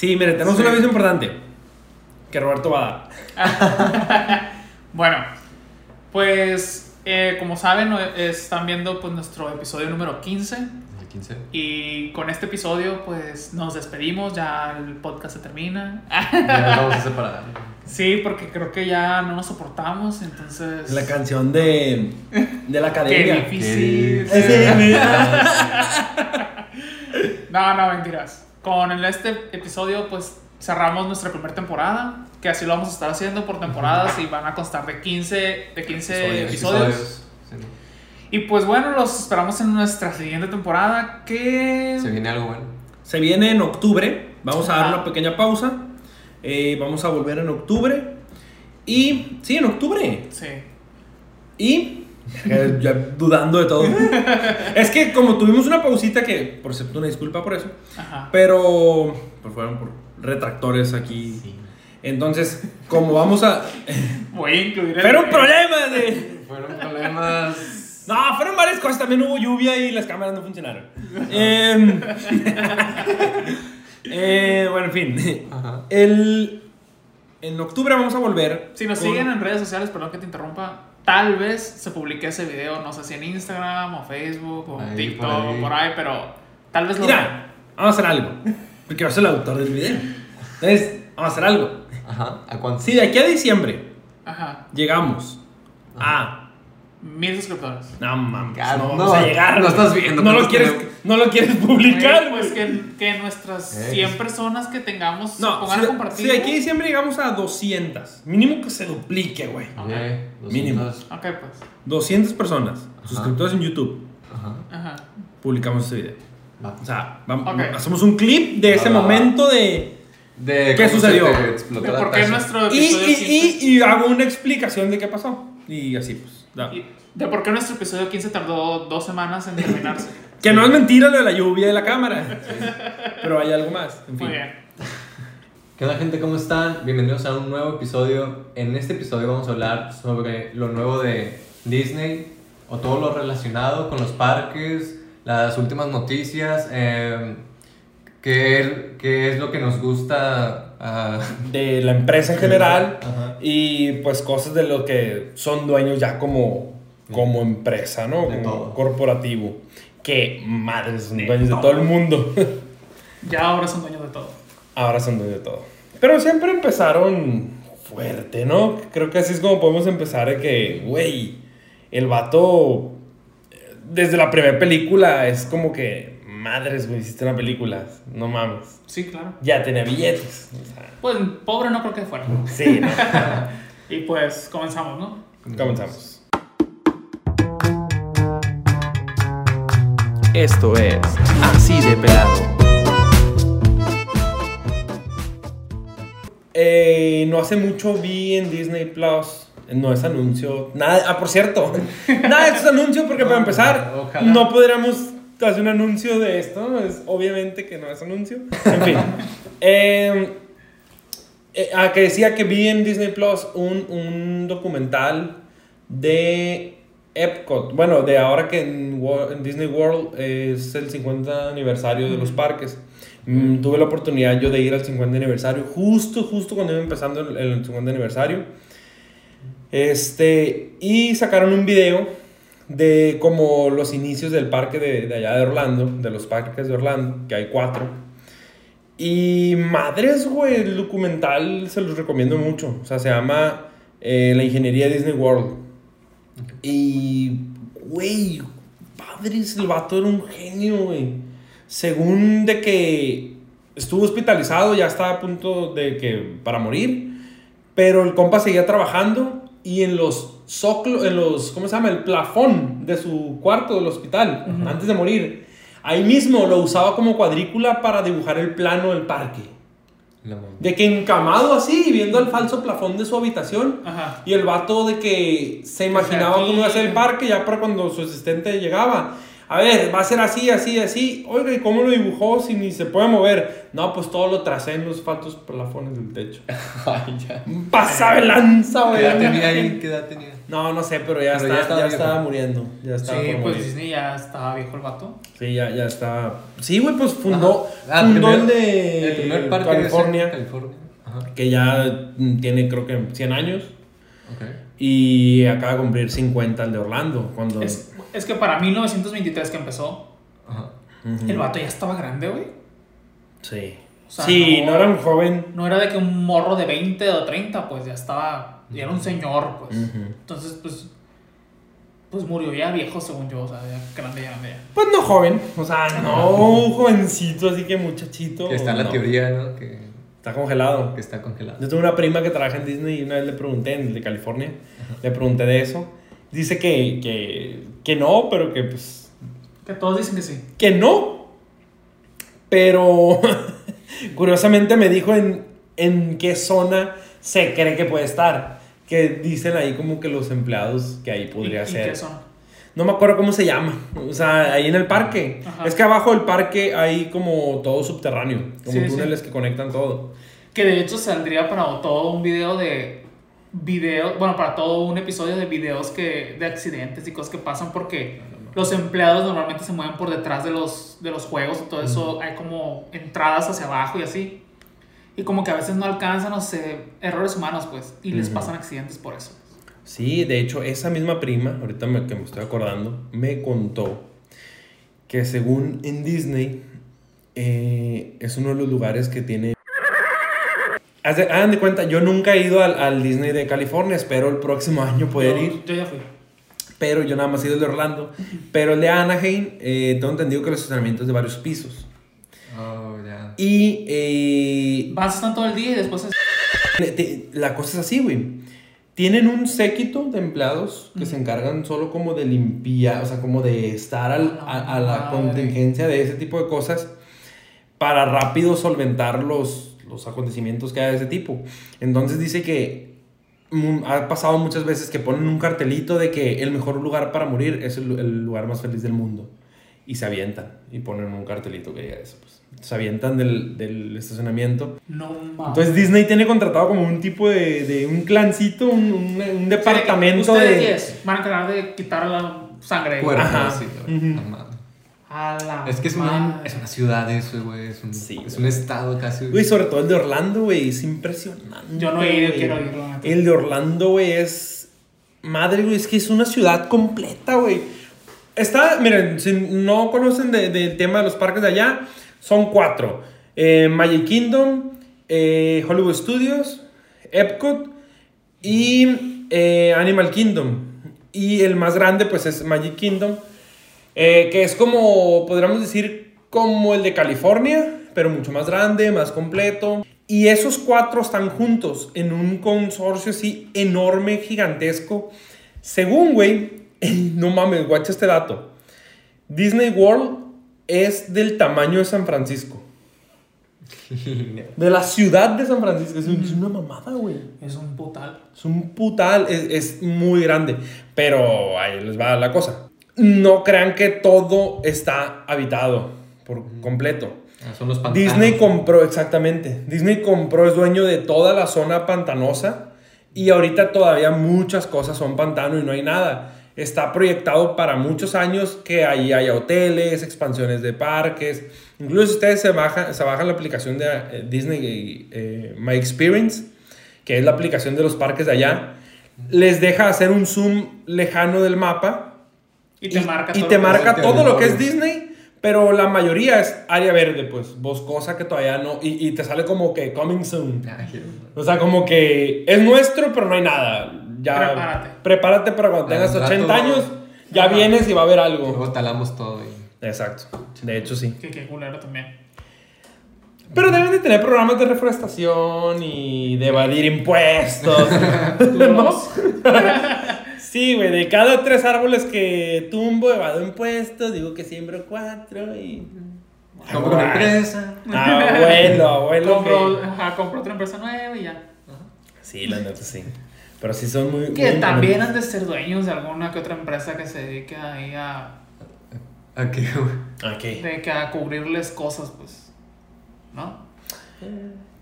Sí, mire, tenemos Sí. un aviso importante que Roberto va a dar. Bueno, pues eh, como saben, eh, están viendo pues, nuestro episodio número 15 El 15. y con este episodio pues nos despedimos, ya el podcast se termina. Ya nos vamos a separar. Sí, porque creo que ya no nos soportamos, entonces... La canción de, de la Qué academia. difícil. Qué- No, no, mentiras. Con el- este episodio, pues cerramos nuestra primera temporada, que así lo vamos a estar haciendo por temporadas y van a constar de 15, de 15 episodios. Sí. Y pues bueno, los esperamos en nuestra siguiente temporada, que... Se viene algo bueno. Se viene en octubre. Vamos a dar una pequeña pausa. Eh, vamos a volver en octubre. Y sí, en octubre. Sí. Y ya dudando de todo. es que como tuvimos una pausita que, por cierto, una disculpa por eso. Ajá. Pero pues fueron por retractores aquí. Entonces, como vamos a... Voy a incluir el... Fueron problemas de... Fueron problemas. No, fueron varias cosas. También hubo lluvia y las cámaras no funcionaron. Em, eh, bueno, en fin. Ajá. El, en octubre vamos a volver. Si nos con- siguen en redes sociales, perdón que te interrumpa, tal vez se publique ese video, no sé si en Instagram o Facebook o Ahí, TikTok por ahí. o por ahí, pero tal vez lo Mira, vamos a hacer algo. Porque yo soy el autor del video. Entonces, vamos a hacer algo. Ajá. ¿A cuánto? Si de aquí a diciembre Ajá. llegamos a. Mil suscriptores. No mames, no, no, vamos a llegar. no estás viendo, No lo, es quieres, que no lo quieres publicar, Güey, pues que, que nuestras Eh. 100 personas que tengamos No, pongan si, a compartir. si de aquí a diciembre llegamos a 200, mínimo que se duplique, güey. Eh, Mínimo. 200. Ok, pues. 200 personas, suscriptores en YouTube, Ajá. Ajá. publicamos este video. Va. O sea, vamos, hacemos un clip de ese Va, va, va. momento de... De ¿Qué sucedió? De la por qué nuestro Y, episodio y, 15 y, y hago una explicación de qué pasó. Y así pues. De por qué nuestro episodio 15 tardó dos semanas en terminarse. Que no es mentira lo de la lluvia y la cámara. Pero hay algo más. En fin. Muy bien. ¿Qué onda gente? ¿Cómo están? Bienvenidos a un nuevo episodio. En este episodio vamos a hablar sobre lo nuevo de Disney o todo lo relacionado con los parques, las últimas noticias, eh, qué, qué es lo que nos gusta. Ah, De la empresa en general. Ajá. Y pues cosas de lo que son dueños ya como, como empresa, ¿no? De como todo. corporativo. Que madres, son dueños de todo el mundo. Ya ahora son dueños de todo. Ahora son dueños de todo. Pero siempre empezaron fuerte, ¿no? Creo que así es como podemos empezar de que, güey, el vato, eh, desde la primera película es como que, madres, güey, hiciste una película, no mames. Sí, claro. Ya tenía billetes. O sea, Pues pobre no creo que fuera. sí, ¿no? Y pues comenzamos, ¿no? Comenzamos. Esto es Así de Pelado. Eh, no hace mucho vi en Disney Plus. No es anuncio. Nada. Ah, por cierto. Nada de esto es anuncio porque para empezar, Ojalá. no podríamos hacer un anuncio de esto. Es, obviamente que no es anuncio. En fin. Eh, eh, ah, que decía que vi en Disney Plus un, un documental de Epcot. Bueno, de ahora que en Disney World es el 50 aniversario de los parques. Mm, tuve la oportunidad yo de ir al 50 aniversario, justo, justo cuando iba empezando el, el 50 aniversario. Este, y sacaron un video de como los inicios del parque de, de allá de Orlando, de los parques de Orlando, que hay cuatro. Y madres, güey, el documental se los recomiendo mucho. O sea, se llama eh, La Ingeniería Disney World. Y, güey, padres, el vato era un genio, güey. Según de que estuvo hospitalizado, ya estaba a punto de que para morir. Pero el compa seguía trabajando y en los soclo, en los, ¿cómo se llama? El plafón de su cuarto del hospital, antes de morir. Ahí mismo lo usaba como cuadrícula para dibujar el plano del parque. De que encamado así, viendo el falso plafón de su habitación. Ajá. Y el vato de que se imaginaba aquí- cómo iba a ser el parque ya para cuando su asistente llegaba. A ver, va a ser así, así, así. Oiga, ¿y cómo lo dibujó si ni se puede mover? No, pues todo lo tracé en los faltos plafones del techo. Ay, ya. Pasa de lanza, ¿Qué güey. edad tenía ahí? ¿Qué edad tenía? No, no sé, pero ya, Pero está, ya estaba ya estaba muriendo. Ya estaba Sí, pues morir. Disney ya estaba viejo el vato. Sí, ya, ya está. Sí, güey, pues fundó, Ah, fundó primer- el de El primer parque de California. Ajá. que ya tiene creo que 100 años. Ok. Y acaba de cumplir 50 el de Orlando. Cuando... Es, es que para 1923 que empezó, Ajá. El vato ya estaba grande, güey. Sí. O sea, sí, no- no, era un joven. No era de que un morro de 20 o 30, pues ya estaba, ya era un señor, pues. Entonces, pues, pues murió ya viejo, según yo, o sea, ya grande, ya grande. ya. Pues no joven, o sea, no un jovencito, así que muchachito. Que está en la no. teoría, ¿no? Que, Está congelado. que está congelado. Yo tengo una prima que trabaja en Disney y una vez le pregunté, en el de California, le pregunté de eso. Dice que, que, que no, pero que pues Que todos dicen que sí. que no. Pero curiosamente me dijo en, en qué zona se cree que puede estar. Que dicen ahí como que los empleados que ahí podría ¿Y, y ser. qué son? No me acuerdo cómo se llama. O sea, ahí en el parque. Ajá. Es que abajo del parque hay como todo subterráneo. Como Sí, sí. túneles que conectan todo. Que de hecho saldría para todo un video de video, bueno, para todo un episodio de videos que de accidentes y cosas que pasan porque los empleados normalmente se mueven por detrás de los de los juegos y todo eso hay como entradas hacia abajo y así. Y como que a veces no alcanzan, o sé, errores humanos, pues, y les Ujú. pasan accidentes por eso. Sí, de hecho, esa misma prima, ahorita me, que me estoy acordando, me contó que según en Disney eh, es uno de los lugares que tiene... Haz de- Hagan de cuenta, yo nunca he ido al, al Disney de California, espero el próximo año poder yo, ir, yo ya fui. pero yo nada más he ido al de Orlando. Pero el de Anaheim, eh, tengo entendido que el estacionamiento es de varios pisos. Oh, ya. Y eh, Vas están todo el día y después es- La cosa es así, güey. Tienen un séquito de empleados que se encargan solo como de limpiar, o sea, como de estar al- a, a la Madre. contingencia de ese tipo de cosas para rápido solventar los, los acontecimientos que hay de ese tipo. Entonces dice que mm, ha pasado muchas veces que ponen un cartelito de que el mejor lugar para morir es el, el lugar más feliz del mundo. Y se avientan y ponen un cartelito que diga eso. Pues. Se avientan del, del estacionamiento no mames. entonces Disney tiene contratado como un tipo de, de un clancito, un, un- un departamento Ustedes de... 10 van a encargar de quitar la sangre. Cuerpo, Ajá. sí. A la Es que es una, es una ciudad eso, güey. Es un, Sí, es un estado casi. Güey, sobre todo el de Orlando, güey, es impresionante. Yo no he ido, güey. quiero. El de Orlando, güey, es... Madre, güey, es que es una ciudad completa, güey. Está, miren, si no conocen de- del tema de los parques de allá, son cuatro. Eh, Magic Kingdom, eh, Hollywood Studios, Epcot y eh, Animal Kingdom. Y el más grande, pues, es Magic Kingdom, que es como, podríamos decir, como el de California, pero mucho más grande, más completo. Y esos cuatro están juntos en un consorcio así enorme, gigantesco. Según, güey, no mames, guacha este dato. Disney World es del tamaño de San Francisco. De la ciudad de San Francisco. Es un- es una mamada, güey. Es un putal. Es un putal, es, es muy grande. Pero ahí les va la cosa. No crean que todo está habitado por completo. Ah, Son los pantanos. Disney compró, exactamente. Disney compró, es dueño de toda la zona pantanosa. Y ahorita todavía muchas cosas son pantano y no hay nada. Está proyectado para muchos años que ahí haya hoteles, expansiones de parques. Incluso ustedes se bajan, se bajan la aplicación de eh, Disney eh, My Experience, que es la aplicación de los parques de allá, les deja hacer un zoom lejano del mapa Y te marca y todo te lo que marca es todo lo que es. Disney, pero la mayoría es área verde, pues, boscosa que todavía no, y, y te sale como que coming soon. O sea, como que es nuestro, pero no hay nada. Ya, Prepárate. Prepárate para cuando tengas rato- 80 años, ya Ajá. vienes y va a haber algo. Luego talamos todo. Y... Exacto. De hecho, sí. Que qué culero también. Pero deben de tener programas de reforestación y de evadir impuestos. Duros. Sí, güey, de cada tres árboles que tumbo, evado impuestos, digo que siembro cuatro y... Compro una Guay. empresa. Abuelo, abuelo. Compro, que- ajá, compro otra empresa nueva y ya. Sí, la neta sí. Pero sí son muy... Que muy también han de ser dueños de alguna que otra empresa que se dedique ahí a. ¿A qué, güey? ¿A qué? De que a cubrirles cosas, pues. ¿No?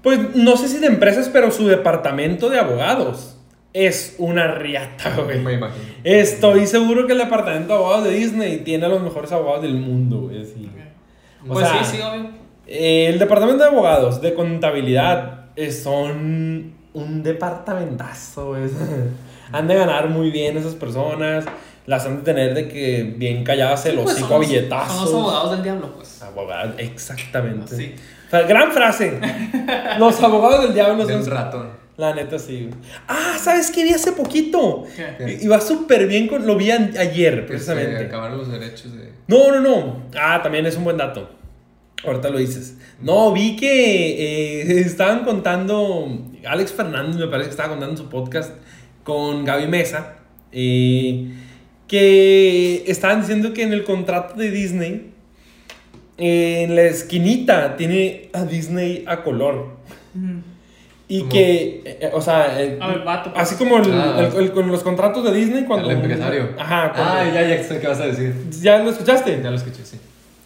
Pues no sé si de empresas, pero su departamento de abogados es una riata, güey. Me imagino. Estoy seguro que el departamento de abogados de Disney tiene a los mejores abogados del mundo, güey. sí. O Pues sea, sí, sí, obvio. Eh, el departamento de abogados de contabilidad eh, son un departamentazo, güey. Han de ganar muy bien esas personas. Las han de tener de que bien calladas el Pues hocico a billetazos. Son los abogados del diablo, pues. Abogados, exactamente. Sí. O sea, gran frase. Los abogados del diablo De un son. ratón. La neta, sí. Ah, ¿sabes qué vi hace poquito? ¿Qué? Va súper bien con. Lo vi ayer, precisamente. acabaron los derechos de. No, no, no. Ah, también es un buen dato. Ahorita lo dices. No, vi que eh, estaban contando. Alex Fernández me parece que estaba contando en su podcast con Gaby Mesa. eh, que estaban diciendo que en el contrato de Disney. En la esquinita tiene a Disney a color. Y ¿Cómo? que, eh, o sea, eh, A ver, vato, pues. así como el- Ah. el- el- con los contratos de Disney cuando... El empresario. Ajá, cuando- Ah, ya, ya sé qué vas a decir. ¿Ya lo escuchaste? Ya lo escuché, sí.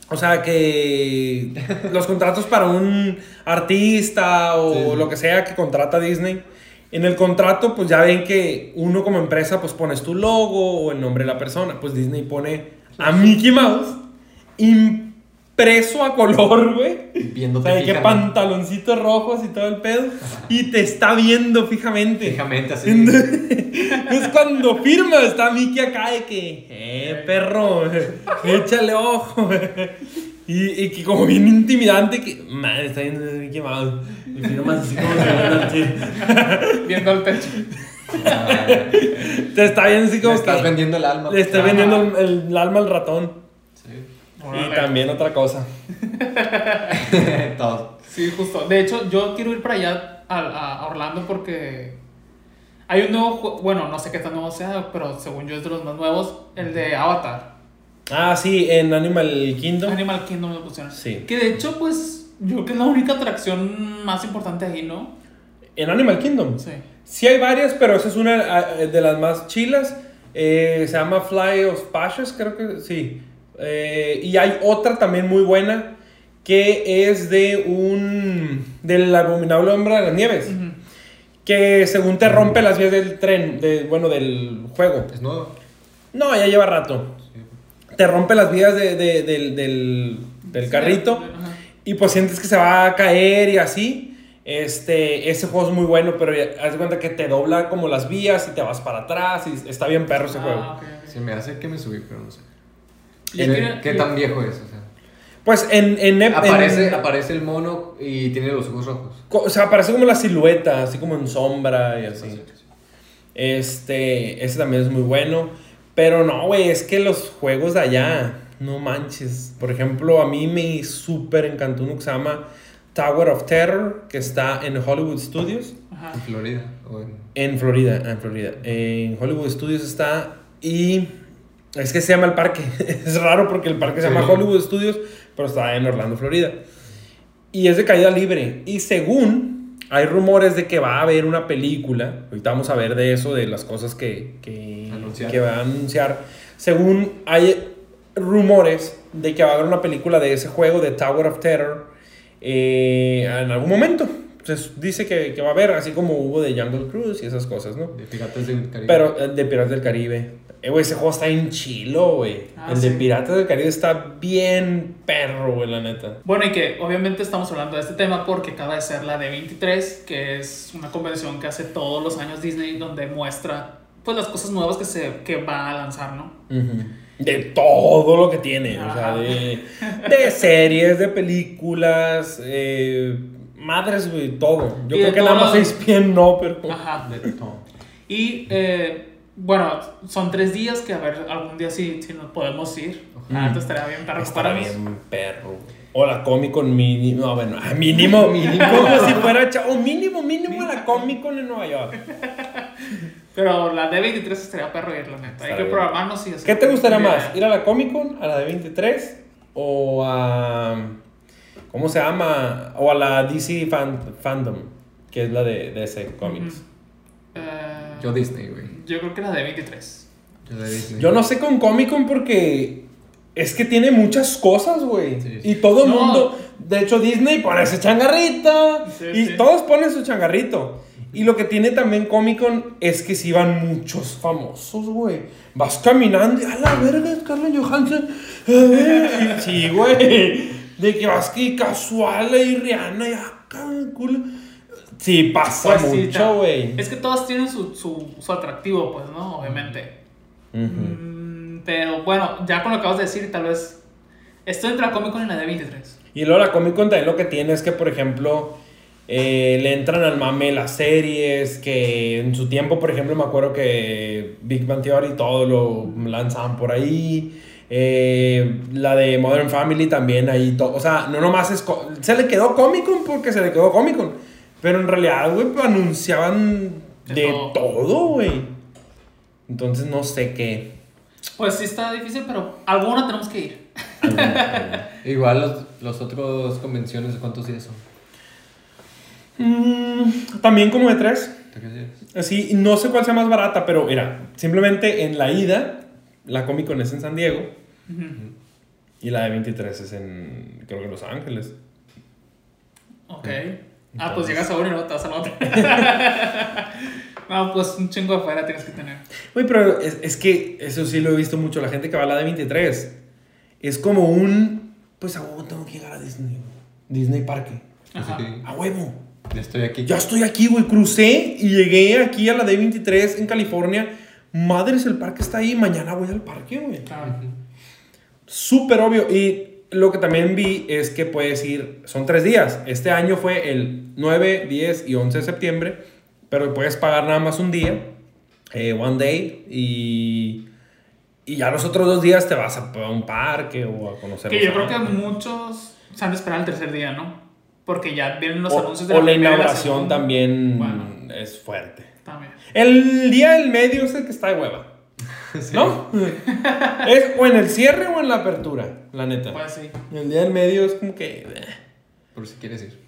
O sea, que los contratos para un artista o Sí, lo que sea que contrata Disney, en el contrato pues ya ven que uno como empresa pues pones tu logo o el nombre de la persona, pues Disney pone a Mickey Mouse impreso a color, güey. Viéndote O sea, que pantaloncitos rojos y todo el pedo. Y te está viendo fijamente. Fijamente así. Entonces cuando firma está Mickey acá de que, eh, perro, échale ojo. Y, y que como bien intimidante que, madre, está viendo Mickey Mouse. Y firmas así como así. Viendo el techo. Ah, Te está viendo así le como estás que vendiendo el alma. le está Ajá. vendiendo el, el- el alma al ratón. Y también otra cosa. Todo. Sí, justo. De hecho, yo quiero ir para allá a, a Orlando porque hay un nuevo juego, bueno, no sé qué tan nuevo sea, pero según yo es de los más nuevos, el de Avatar. Ah, sí, en Animal Kingdom. Animal Kingdom lo pusieron. Sí. Que de hecho, pues, yo creo que es la única atracción más importante ahí, ¿no? En Animal Kingdom. Sí. Sí hay varias, pero esa es una ah, de las más chilas. Eh, se llama Fly of Passions, creo que sí. Eh, y hay otra también muy buena que es de un... del abominable hombre de las nieves. Que según te rompe las vías del tren, de, bueno, del juego. Es nuevo. No, ya lleva rato. Sí. Te rompe las vías de- de- del, del, del carrito. Y pues sientes que se va a caer y así. Este, ese juego es muy bueno, pero ya- haz de cuenta que te dobla como las vías y te vas para atrás y está bien perro ese Ah, juego. ok, ok. Se me hace que me subí, pero no sé. ¿Qué, tan viejo es? O sea, Pues en, en, en- aparece, aparece el mono y tiene los ojos rojos. o sea, aparece como la silueta, así como en sombra y así. Este, ese también es muy bueno. Pero no, güey, es que los juegos de allá, no manches. Por ejemplo, a mí me súper encantó uno que se llama Tower of Terror, que está en Hollywood Studios. Ajá. En Florida. O en... En Florida, en Florida. En Hollywood Studios está y es que se llama el parque. Es raro porque el parque se Sí. llama Hollywood Studios, pero está en Orlando, Florida. Y es de caída libre. Y según hay rumores de que va a haber una película, ahorita vamos a ver de eso, de las cosas que, que, que va a anunciar. Según hay rumores de que va a haber una película de ese juego, de Tower of Terror, eh, en algún momento. Entonces dice que, que va a haber, así como hubo de Jungle Cruise y esas cosas, ¿no? De Piratas del Caribe. Pero eh, de Piratas del Caribe. Eh, güey, ese juego está en chilo, güey. Ah, el de sí. Piratas del Caribe está bien perro, güey, la neta. Bueno, y que obviamente estamos hablando de este tema porque acaba de ser la D23, que es una convención que hace todos los años Disney donde muestra pues las cosas nuevas que se que va a lanzar, ¿no? De todo lo que tiene. O sea, de, de series, de películas, eh, madres, güey, todo. Yo Y de creo que nada más lo- ESPN no, pero... Ajá. De todo. Y eh, bueno, son tres días que a ver algún día sí, sí nos podemos ir. Ojalá. Ah, te estaría bien para Estará bien perro. O la Comic Con mínimo. No, bueno, ah, mínimo, mínimo. Como si fuera cha- O mínimo, mínimo la Comic Con en Nueva York. Pero la D23 estaría perro ir, la neta. Hay que programarnos y hacer ¿Qué te gustaría más? ¿Ir a la Comic Con, a la de 23? ¿O a. ¿Cómo se llama? O a la DC fan- Fandom, que es la de DC Comics. Ujú. Eh, Yo Disney, güey. yo creo que la D23. Yo de Disney. Yo no sé con Comic Con porque es que tiene muchas cosas, güey. Sí, sí. Y todo el No. mundo, de hecho Disney pone ese changarrito. Sí, y sí. todos ponen su changarrito. Y lo que tiene también Comic Con es que si van muchos famosos, güey. Vas caminando y a la verga, Scarlett Johansson. Y sí, güey. De que vas que casual ahí, Rihanna y acá, culo. Sí, pasa Pues sí, mucho, güey. Es que todas tienen su, su, su atractivo, pues, ¿no? Obviamente. Ujú. Mm, pero bueno, ya con lo que acabas de decir, tal vez. Estoy entre la Comic Con y la de 23. Y luego la Comic Con también lo que tiene es que, por ejemplo, eh, le entran al mame las series, que en su tiempo, por ejemplo, me acuerdo que Big Bang Theory todo lo lanzaban por ahí. Eh, la de Modern Family también ahí, o sea, no nomás es... Se le quedó Comic Con porque se le quedó Comic Con. Pero en realidad, güey, pues, anunciaban De de todo. güey. Entonces no sé qué. Pues sí está difícil, pero alguna tenemos que ir. Igual los, los otros convenciones, ¿cuántos días son? Mm, también como de tres. ¿Tres días? Así, no sé cuál sea más barata, pero mira, simplemente en la ida, la Comic Con es en San Diego y la de 23 es en, creo que en Los Ángeles. Ok. Ah, pues llegas a uno y luego te vas a la otra. no, pues un chingo de fuera tienes que tener. Güey, pero es, es que eso sí lo he visto mucho, la gente que va a la de 23 es como un, pues a huevo tengo que llegar a Disney, Disney Parque, Ajá. A huevo. ya estoy aquí. Ya estoy aquí, güey, crucé y llegué aquí a la de 23 en California. Madres, el parque está ahí, mañana voy al parque, güey. Claro. Súper obvio. Y lo que también vi es que puedes ir, son tres días. Este año fue el 9, 10 y 11 de septiembre, pero puedes pagar nada más un día, eh, one day, y, y ya los otros dos días te vas a, a un parque o a conocer. Que yo creo que muchos se han de esperar el tercer día, ¿no? Porque ya vienen los O, anuncios de o la y la inauguración también Bueno. es fuerte. También. El día del medio es el que está de hueva, Sí. ¿no? es o en el cierre o en la apertura, la neta. Pues sí. El día del medio es como que... eh. Por si quieres ir.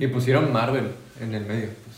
Y pusieron Marvel en el medio. Pues.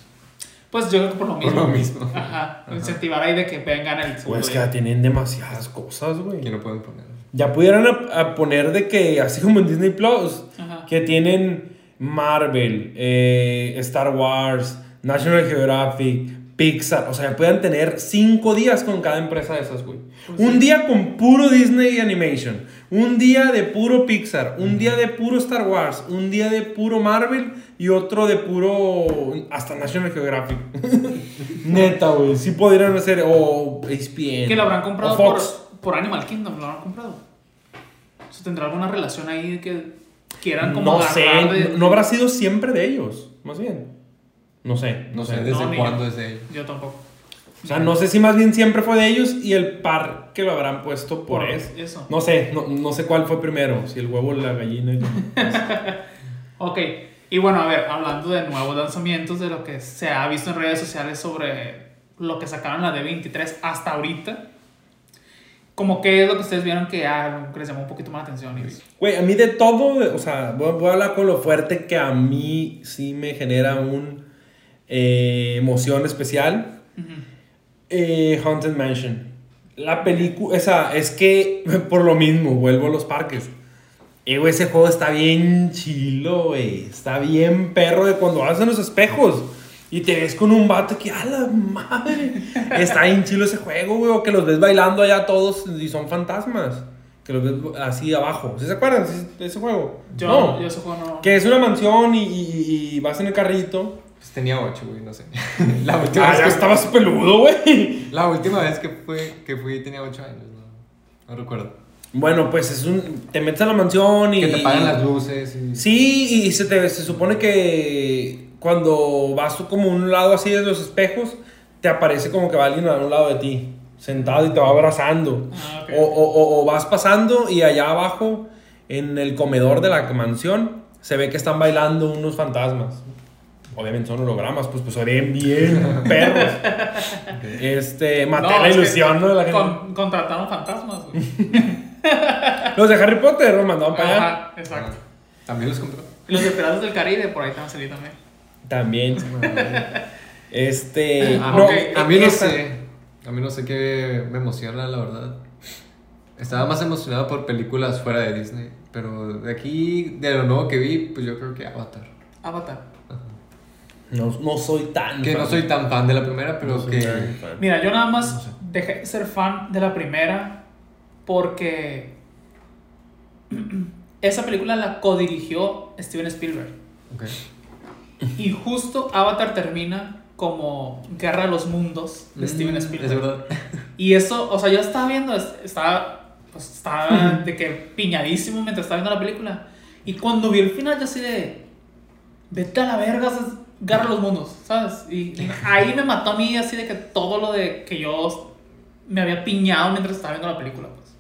Pues yo creo que por lo Por mismo. lo mismo. Ajá. Incentivar ahí de que vengan el segundo Pues que ya tienen demasiadas cosas, güey. Que no pueden poner. Ya pudieran a, a poner de que, así como en Disney Plus, Ajá. que tienen Marvel, eh, Star Wars, National Geographic, Pixar. O sea, puedan tener cinco días con cada empresa de esas, güey. Pues un sí. día con puro Disney Animation, un día de puro Pixar, un día de puro Star Wars, un día de puro Marvel y otro de puro hasta National Geographic. Neta, güey. Sí podrían hacer o ESPN. Que lo habrán comprado por, Fox. por Animal Kingdom, lo habrán comprado. O sea, ¿Tendrá alguna relación ahí que quieran como No sé, de- no habrá sido siempre de ellos, más bien. No sé, No sé desde No, cuándo es de ellos. Yo tampoco. O sea, no sé si más bien siempre fue de ellos y el par que lo habrán puesto por, Por eso. eso. No sé, no, no sé cuál fue primero, si el huevo o la gallina. y- Ok, y bueno, a ver, hablando de nuevos lanzamientos, de lo que se ha visto en redes sociales sobre lo que sacaron la D23 hasta ahorita, como qué es lo que ustedes vieron que, ah, que les llamó un poquito más la atención. Y, Güey, a mí de todo, o sea, voy, voy a hablar con lo fuerte que a mí sí me genera un eh, emoción especial. Eh, Haunted Mansion. La película, esa, es que por lo mismo, vuelvo a los parques. Eh, güey, ese juego está bien chilo, güey. Está bien perro de cuando vas en los espejos y te ves con un vato que, a la madre. Está bien chilo ese juego, güey. O que los ves bailando allá todos y son fantasmas. Que los ves así abajo. ¿Sí se acuerdan de ese juego? Yo, No. yo ese juego no. Que es una mansión y, y- y vas en el carrito. Pues tenía ocho, güey, no sé. La última, Ah, vez ya que, estabas peludo, güey. la última vez que, fue, que fui tenía ocho años, no, no recuerdo. Bueno, pues es un. Te metes a la mansión y. Que te pagan las luces y... Sí, y se, te, se supone que cuando vas tú como a un lado así de los espejos, te aparece como que va alguien a un lado de ti, sentado y te va abrazando. Ah, ok. o, o- o- o vas pasando y allá abajo, en el comedor de la mansión, se ve que están bailando unos fantasmas. Obviamente son hologramas, pues, pues se ven bien perros. Este, maté No, la ilusión, ¿no? de la gente. con- contrataron fantasmas, güey. Los de Harry Potter los mandaban para allá. Ajá, exacto. También los compró. Y los de Piratas del Caribe, por ahí también salí también. También. Este. A, no, a mí no sé. A mí no sé qué me emociona, la verdad. Estaba más emocionado por películas fuera de Disney. Pero de aquí, de lo nuevo que vi, pues yo creo que Avatar. Avatar. No, no soy tan. Que no fan. soy tan fan de la primera, pero No que. Mira, yo nada más No sé. dejé de ser fan de la primera porque esa película la codirigió Steven Spielberg. Ok. Y justo Avatar termina como Guerra de los Mundos de Steven Mm, Spielberg. Es verdad. Y eso, o sea, yo estaba viendo, es- estaba, pues, estaba de que piñadísimo mientras estaba viendo la película. Y cuando vi el final, yo así de, vete a la verga, es Guerra de los Mundos, ¿sabes? Y, y ahí me mató a mí así de que todo lo de que yo me había piñado mientras estaba viendo la película, pues.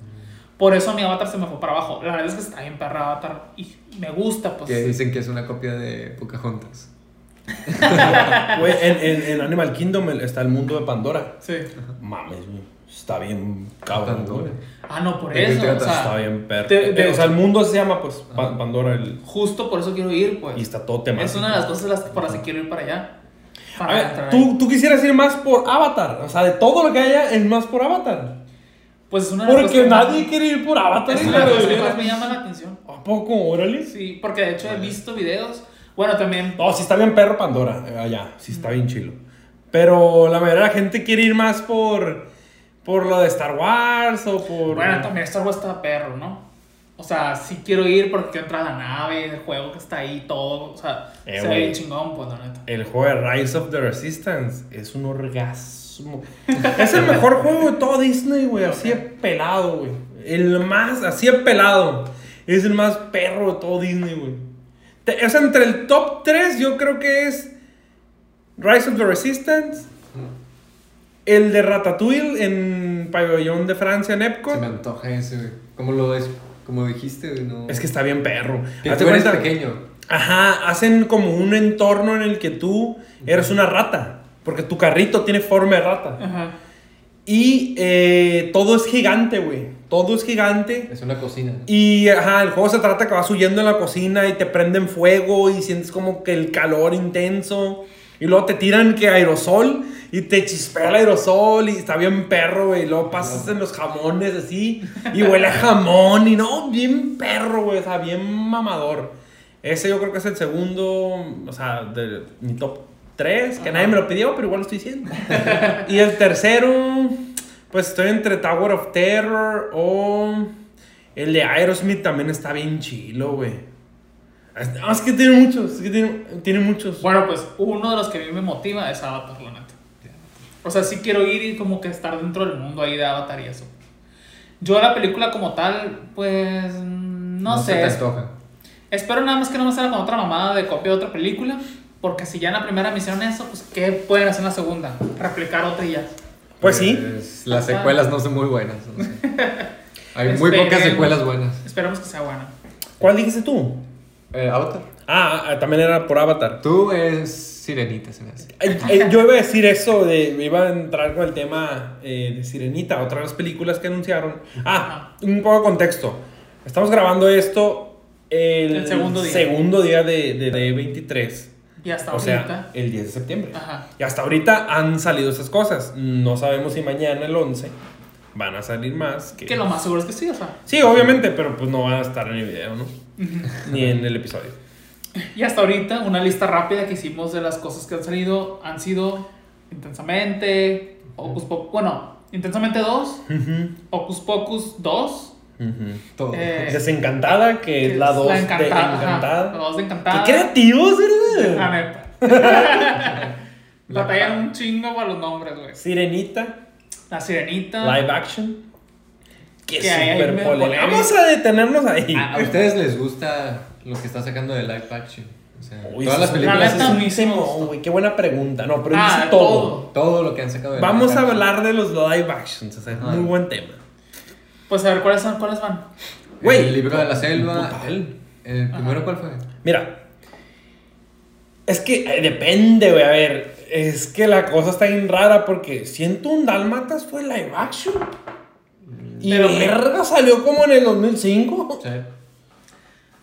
Por eso mi avatar se me fue para abajo. La verdad es que está bien perra avatar y me gusta, pues. Que dicen que es una copia de Pocahontas. Güey, en, en, en Animal Kingdom está el mundo de Pandora. Sí. Mames. Está bien cabrón, Pandora. Ah, no, por ¿De qué eso. O sea, Está bien perro. de- de- o sea, el mundo se llama, pues, Pa- Pandora. El, justo por eso quiero ir, pues. y está todo temático. Es una de las cosas las- por las que quiero ir para allá. A ver. ¿tú, tú quisieras ir más por Avatar. O sea, de todo lo que haya, es más por Avatar. Pues es una de las Porque nadie más- quiere ir por Avatar. Es una de la las cosas que más me llama la atención. ¿A poco? Órale. Sí, porque de hecho he visto videos. Bueno, también. No, sí está bien perro Pandora, eh, allá, sí está bien chilo. Pero la mayoría de la gente quiere ir más por, por lo de Star Wars o por... Bueno, también Star Wars está perro, ¿no? O sea, sí quiero ir porque quiero entrar a la nave, el juego que está ahí, todo. O sea, Eh, se ve chingón, pues, la neta. El juego de Rise of the Resistance es un orgasmo. es el mejor juego de todo Disney, güey, así de pelado, güey. El más, así de pelado. Es el más perro de todo Disney, güey. O sea, entre el top 3 yo creo que es Rise of the Resistance, el de Ratatouille en Pabellón de Francia en Se Epcot. me antoja ese, güey. ¿Cómo lo ves? Como dijiste, güey, no. Es que está bien perro. Que Hazte tú eres pequeño. Ajá, hacen como un entorno en el que tú eres una rata. Porque tu carrito tiene forma de rata. Ajá. Y eh, todo es gigante, güey. Todo es gigante. Es una cocina. Y ajá, el juego se trata que vas huyendo en la cocina y te prenden fuego y sientes como que el calor intenso. Y luego te tiran que aerosol y te chispea el aerosol y está bien perro, güey. Y luego pasas en los jamones así y huele a jamón y no, bien perro, güey. O sea, bien mamador. Ese yo creo que es el segundo, o sea, de mi top 3, que nadie me lo pidió, pero igual lo estoy diciendo. y el tercero, pues estoy entre Tower of Terror o el de Aerosmith también está bien chilo, güey. Es, no, es que tiene muchos, es que tiene, tiene muchos. Bueno, pues uno de los que a mí me motiva es Avatar, la neta. O sea, sí quiero ir y como que estar dentro del mundo ahí de Avatar y eso. Yo la película como tal, pues no, se sé. te es- antoja. Espero nada más que no me salga con otra mamada de copia de otra película. Porque si ya en la primera me hicieron eso, pues ¿qué pueden hacer en la segunda? Replicar otra y ya. Pues sí. Pues, las secuelas no son muy buenas. no sé. Hay muy pocas secuelas buenas. Esperemos que sea buena. ¿Cuál dijiste tú? Eh, Avatar. Ah, ah, también era por Avatar. Tú eres sirenita, se me hace. Eh, eh, yo iba a decir eso, de, iba a entrar con el tema eh, de Sirenita, otra de las películas que anunciaron. Ah, un poco de contexto. Estamos grabando esto el, El segundo día. segundo día de, de, de 23. Y hasta O ahorita. sea, el 10 de septiembre. Ajá. Y hasta ahorita han salido esas cosas. No sabemos si mañana, el 11, van a salir más. Que... Que lo más seguro es que sí, o sea. Sí, obviamente, pero pues no van a estar en el video, ¿no? Ni en el episodio. Y hasta ahorita, una lista rápida que hicimos de las cosas que han salido han sido Intensamente, Ocus Pocus, bueno, Intensamente 2, Ujú, Ocus Pocus 2, ujú. Todo. eh, Desencantada, que es la 2 de Encantada. ajá. La 2 de ¡Qué Encantada. creativos, La ¿verdad? neta. Batallan un chingo para los nombres, güey. Sirenita, La Sirenita. live action. Que Que polémico. Vamos a detenernos ahí. ¿A, a ustedes les gusta lo que está sacando de live action? O sea, Uy, todas las películas. es temón, gustó. güey, Qué buena pregunta. No, pero Ah, dice todo. todo. Todo lo que han sacado de Vamos live a action. hablar de los live actions. O sea, Ah. muy buen tema. Pues a ver, ¿cuáles, son, ¿cuáles van? Güey. El libro de la selva. Total. ¿El primero cuál fue? Mira. Es que eh, depende, güey. A ver, es que la cosa está bien rara porque siento un Dálmatas fue live action. Y Pero- verga salió como en el 2005. Sí.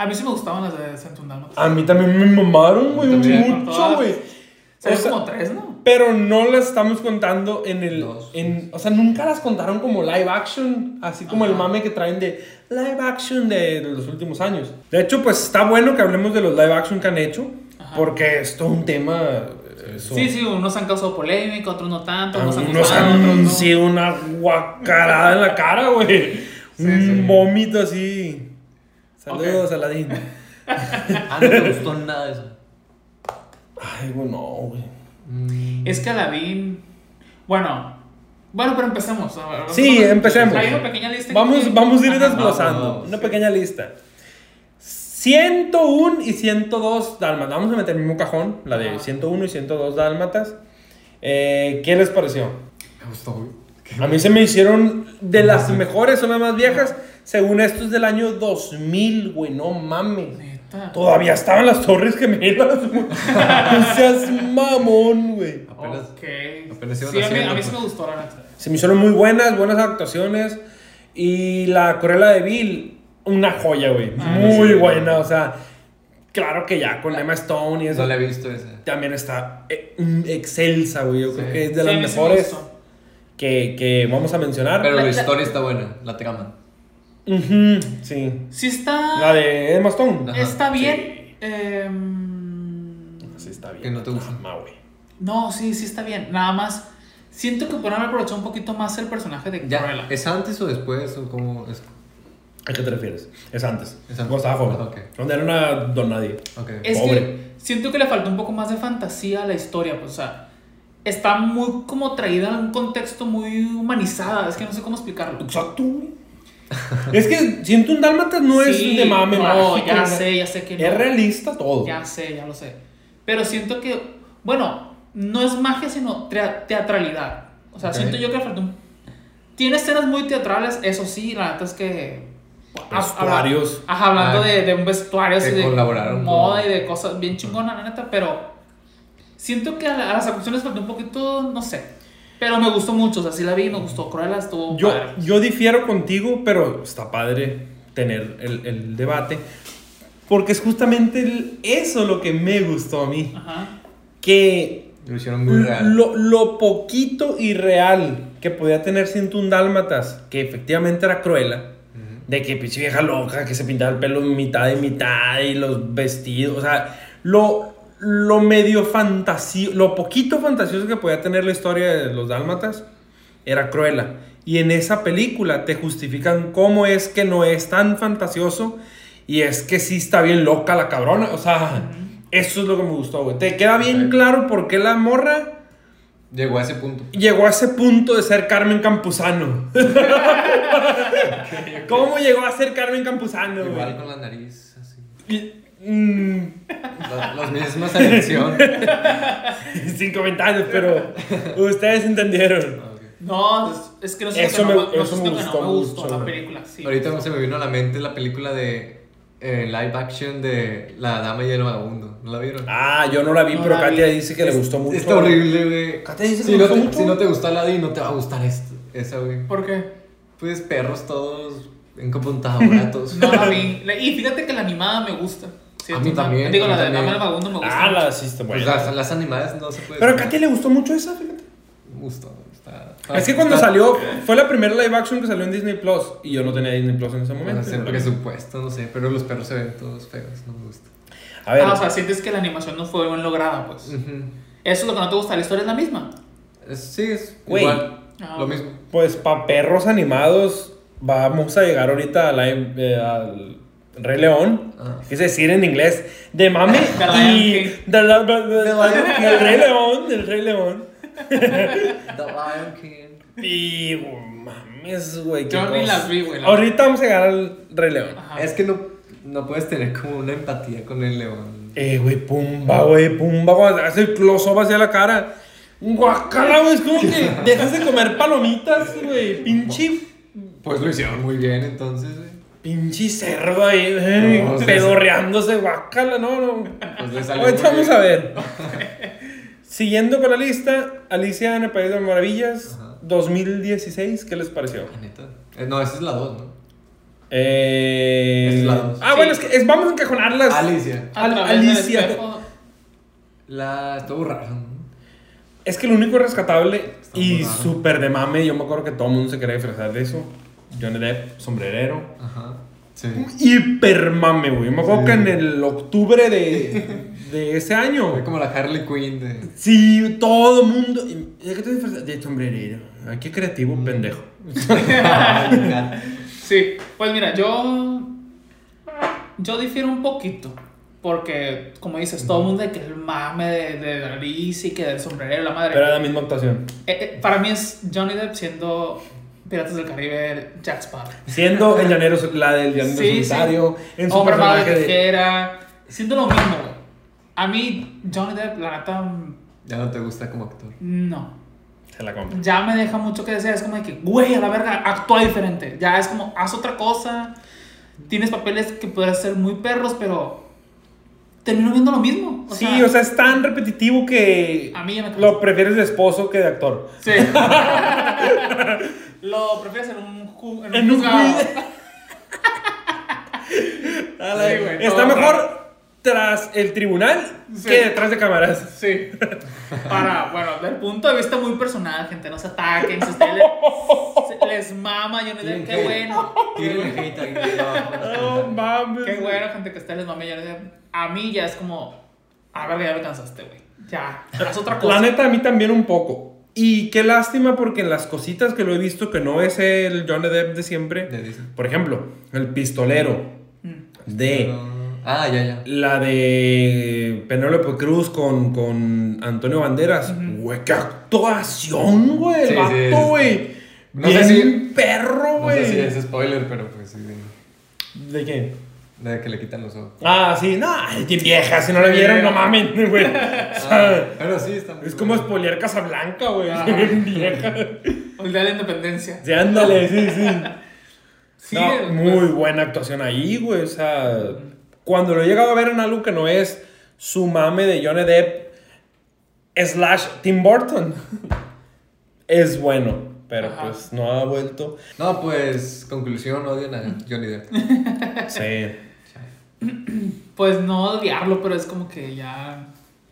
A mí sí me gustaban las de Centundal. A mí también me mamaron, güey, mucho, güey. O sea- como tres, ¿no? Pero no las estamos contando en el. Dos. En, o sea, nunca las contaron como live action. Así como el mame que traen de live action de, de los últimos años. De hecho, pues está bueno que hablemos de los live action que han hecho. Ajá. Porque es todo un tema. eso- Sí, sí, unos han causado polémica, otros no tanto, unos han gustado, han otros no. sido una guacarada en la cara, güey. un sí. vómito así. Saludos, Aladín. Ah, no te gustó nada de eso. Ay, güey, no, güey. Mm, Es que Aladdin. Bueno. Bueno, pero empecemos. Vamos Sí, a- empecemos. Hay una pequeña lista. que- Vamos, vamos a ir Ajá. desglosando. vamos. Una pequeña lista. 101 y 102 dálmatas. Vamos a meter el mismo cajón, la de Ajá. 101 y 102 dálmatas. Eh, ¿Qué les pareció? Me gustó, güey. A mí se me hicieron de las mejores, son las más viejas. Según esto es del año 2000, güey, no mames. Neta. Todavía estaban las torres gemelas, güey. No seas mamón, güey. Apenas, Ok. apenas iban Sí, a mí, a mí sí me gustó, la neta. Se me hicieron muy buenas, buenas actuaciones. Y la Corella de Bill, una joya, güey. Ah, muy sí. buena, o sea, claro que ya con Emma Stone y eso No la he visto esa. también está eh, mm, excelsa, güey. Yo Sí. creo que es de Sí, las mejores que, que vamos a mencionar. Pero La- la la- historia está buena, la trama. Ujú, sí. Sí está. La de Emma Stone. Ajá, está bien. sí. em, Sí, está bien. Que no te gusta. Trama, güey. No, sí, sí está bien. Nada más. Siento que pudieron haber aprovechado un poquito más el personaje de Ya, Cruella. ¿Es antes o después? ¿O cómo es? ¿A qué te refieres? Es antes. Es antes. Estaba joven. Ok. Donde era una don nadie. Ok. Es Pobre. que siento que le faltó un poco más de fantasía a la historia, pues, o sea, está muy como traída en un contexto muy humanizada, es que no sé cómo explicarlo. Exacto. es que siento un dálmata no es de mame no, mágico, ya sé, ya sé que no. Es realista todo. Ya sé, ya lo sé. Pero siento que, bueno, no es magia, sino teatralidad. O sea, siento yo que le faltó un... Tiene escenas muy teatrales, eso sí, la neta es que... ha- Vestuarios. Ajá, hablando Ah, de, de un vestuario así de moda y de cosas bien chingonas, la neta, pero siento que a las actuaciones faltó un poquito, no sé. Pero me gustó mucho, o sea, sí la vi, me gustó. Cruella estuvo Yo, padre. yo difiero contigo, pero está padre tener el, el debate. Porque es justamente el- eso lo que me gustó a mí. Ajá. Que Lo hicieron muy real. lo, lo poquito y real que podía tener un Dálmatas, que efectivamente era cruela, de que pinche vieja loca, que se pintaba el pelo mitad y mitad y los vestidos, o sea, lo, lo medio fantasio, lo poquito fantasioso que podía tener la historia de los Dálmatas era cruela. Y en esa película te justifican cómo es que no es tan fantasioso y es que sí está bien loca la cabrona, o sea, eso es lo que me gustó, güey. Te queda bien claro por qué la morra Llegó a ese punto. llegó a ese punto de ser Carmen Campuzano. ¿Cómo llegó a ser Carmen Campuzano? güey? Igual con la nariz, así. Y- mm, Las mismas elección. sin comentarios, pero ustedes entendieron. No, es, que no sé Eso no, me- no, eso sé me que no gustó me gustó mucho. la película. Sí. Ahorita se me vino a la mente la película de eh, live action de La Dama y el Vagabundo. ¿No la vieron? Ah, yo no la vi, No pero la Katia vi. dice que le gustó mucho. Está horrible, güey. Katia dice que Si le no, gustó te, mucho. si no te gusta Aladdin, no te va a gustar esto, esa, güey. ¿Por qué? Pues perros todos en computadora, todos. No la vi. Y fíjate que la animada me gusta. Sí, A mí está- también, Digo, la de del Vagabundo me gusta. Ah, la sí está Pues las, las animadas no se puede. Pero a Katia le gustó mucho esa, fíjate. Me gustó. Está, Es que cuando está- salió, fue la primera live action que salió en Disney Plus. Y yo no tenía Disney Plus en ese No momento. sé, presupuesto, no sé. Pero los perros se ven todos feos, no me gusta. A ver, Ah, o sea, sientes que la animación no fue bien lograda, pues. Eso es lo que no te gusta, la historia es la misma. Es- Sí, es Güey. igual. Ah, lo mismo. pues para perros animados, vamos a llegar ahorita a la- eh, al Rey León. Ah. Es decir en inglés, de mami The Lion y King. del Rey León, del Rey León. The Lion King. Y oh, mames, güey. Yo ni las vi, güey, Ahorita vamos a llegar al Rey León. Ajá. Es que no, no puedes tener como una empatía con el león. Eh, güey, pumba, güey, pumba, güey. Hace el close-up hacia la cara. Guacala, güey, es como que dejas de comer palomitas, güey. Pinche, Pues lo hicieron muy bien entonces, güey. Pinche cerdo ahí, güey, No, pedorreándose, guacala, no, no. Pues Ahorita vamos a ver. Siguiendo con la lista, Alicia en el País de las Maravillas, Ajá. 2016, ¿qué les pareció? Neta. Eh, no, esa es la 2, ¿no? Eh... Es la dos. Ah, bueno, es que es- vamos a encajonarlas. Alicia. Al- Alicia. La estuvo raro. Es que lo único rescatable Está y súper de mame, yo me acuerdo que todo el mundo se quería disfrazar de eso. Johnny Depp, sombrerero. Ajá. Sí. Hiper mame, güey. Me acuerdo Sí. que en el octubre de, de ese año. Fue como la Harley Quinn de. Sí, todo el mundo. ¿De qué te disfrazas? De sombrerero. Ay, qué creativo, Mm. pendejo. Sí, pues mira, yo. Yo difiero un poquito. Porque, como dices, todo el mundo de que el mame de, de la y que del sombrerero, la madre. Pero era la misma actuación. Eh, eh, para mí es Johnny Depp siendo Piratas del Caribe Jack Sparrow. Siendo en llanero, la del llanero Sí, sí. solitario. En su Hombre personaje de. tijera. Siendo lo mismo, güey. A mí, Johnny Depp, la neta, Ya no te gusta como actor. no. Se la compra. Ya me deja mucho que desear. Es como de que, güey, a la verga, actúa diferente. Ya es como, haz otra cosa. Tienes papeles que puedes ser muy perros, pero termino viendo lo mismo. O sí, sea, o sea, es tan repetitivo que. A mí ya me. Lo prefieres de esposo que de actor. Sí. lo prefieres en un, ju- en un En un juzgado. juicio. A la- Sí, güey, Está mejor raro. tras el tribunal Sí. que detrás de cámaras. Sí. Para, bueno, del punto de vista muy personal, gente, no se ataquen. Si ustedes les, mama, Johnny Depp, qué bueno. Tiene hate ahí abajo. No mames. Qué bueno, gente, que a ustedes les mame Johnny Depp. A mí ya es como, a ver, ya me cansaste, güey. Ya, haz otra cosa. La neta, a mí también un poco. Y qué lástima porque en las cositas que lo he visto que no es el Johnny Depp de siempre. De. Por ejemplo, el pistolero Mm. de Pero- Ah, ya, ya. la de Penélope Cruz con, con Antonio Banderas. Güey, qué actuación, güey. El Sí, vato, sí. güey. No Bien sé si- perro, No güey. sé si es spoiler, pero pues sí. De, ¿De qué? de que le quitan los ojos. Ah, sí, no, ay, qué vieja, si no la vieron, no mamen, güey. O Ah, pero sí, está muy es como bueno. spoilear Casablanca, güey. Bien vieja. El día de la independencia. Sí, ándale, sí, sí. Sí, No, pues, muy buena actuación ahí, güey. O sea, cuando lo he llegado a ver en algo que no es su mame de Johnny Depp slash Tim Burton, es bueno. Pero Ajá. pues no ha vuelto. No, pues, conclusión, odian a Johnny Depp. Sí. Pues no odiarlo, pero es como que ya.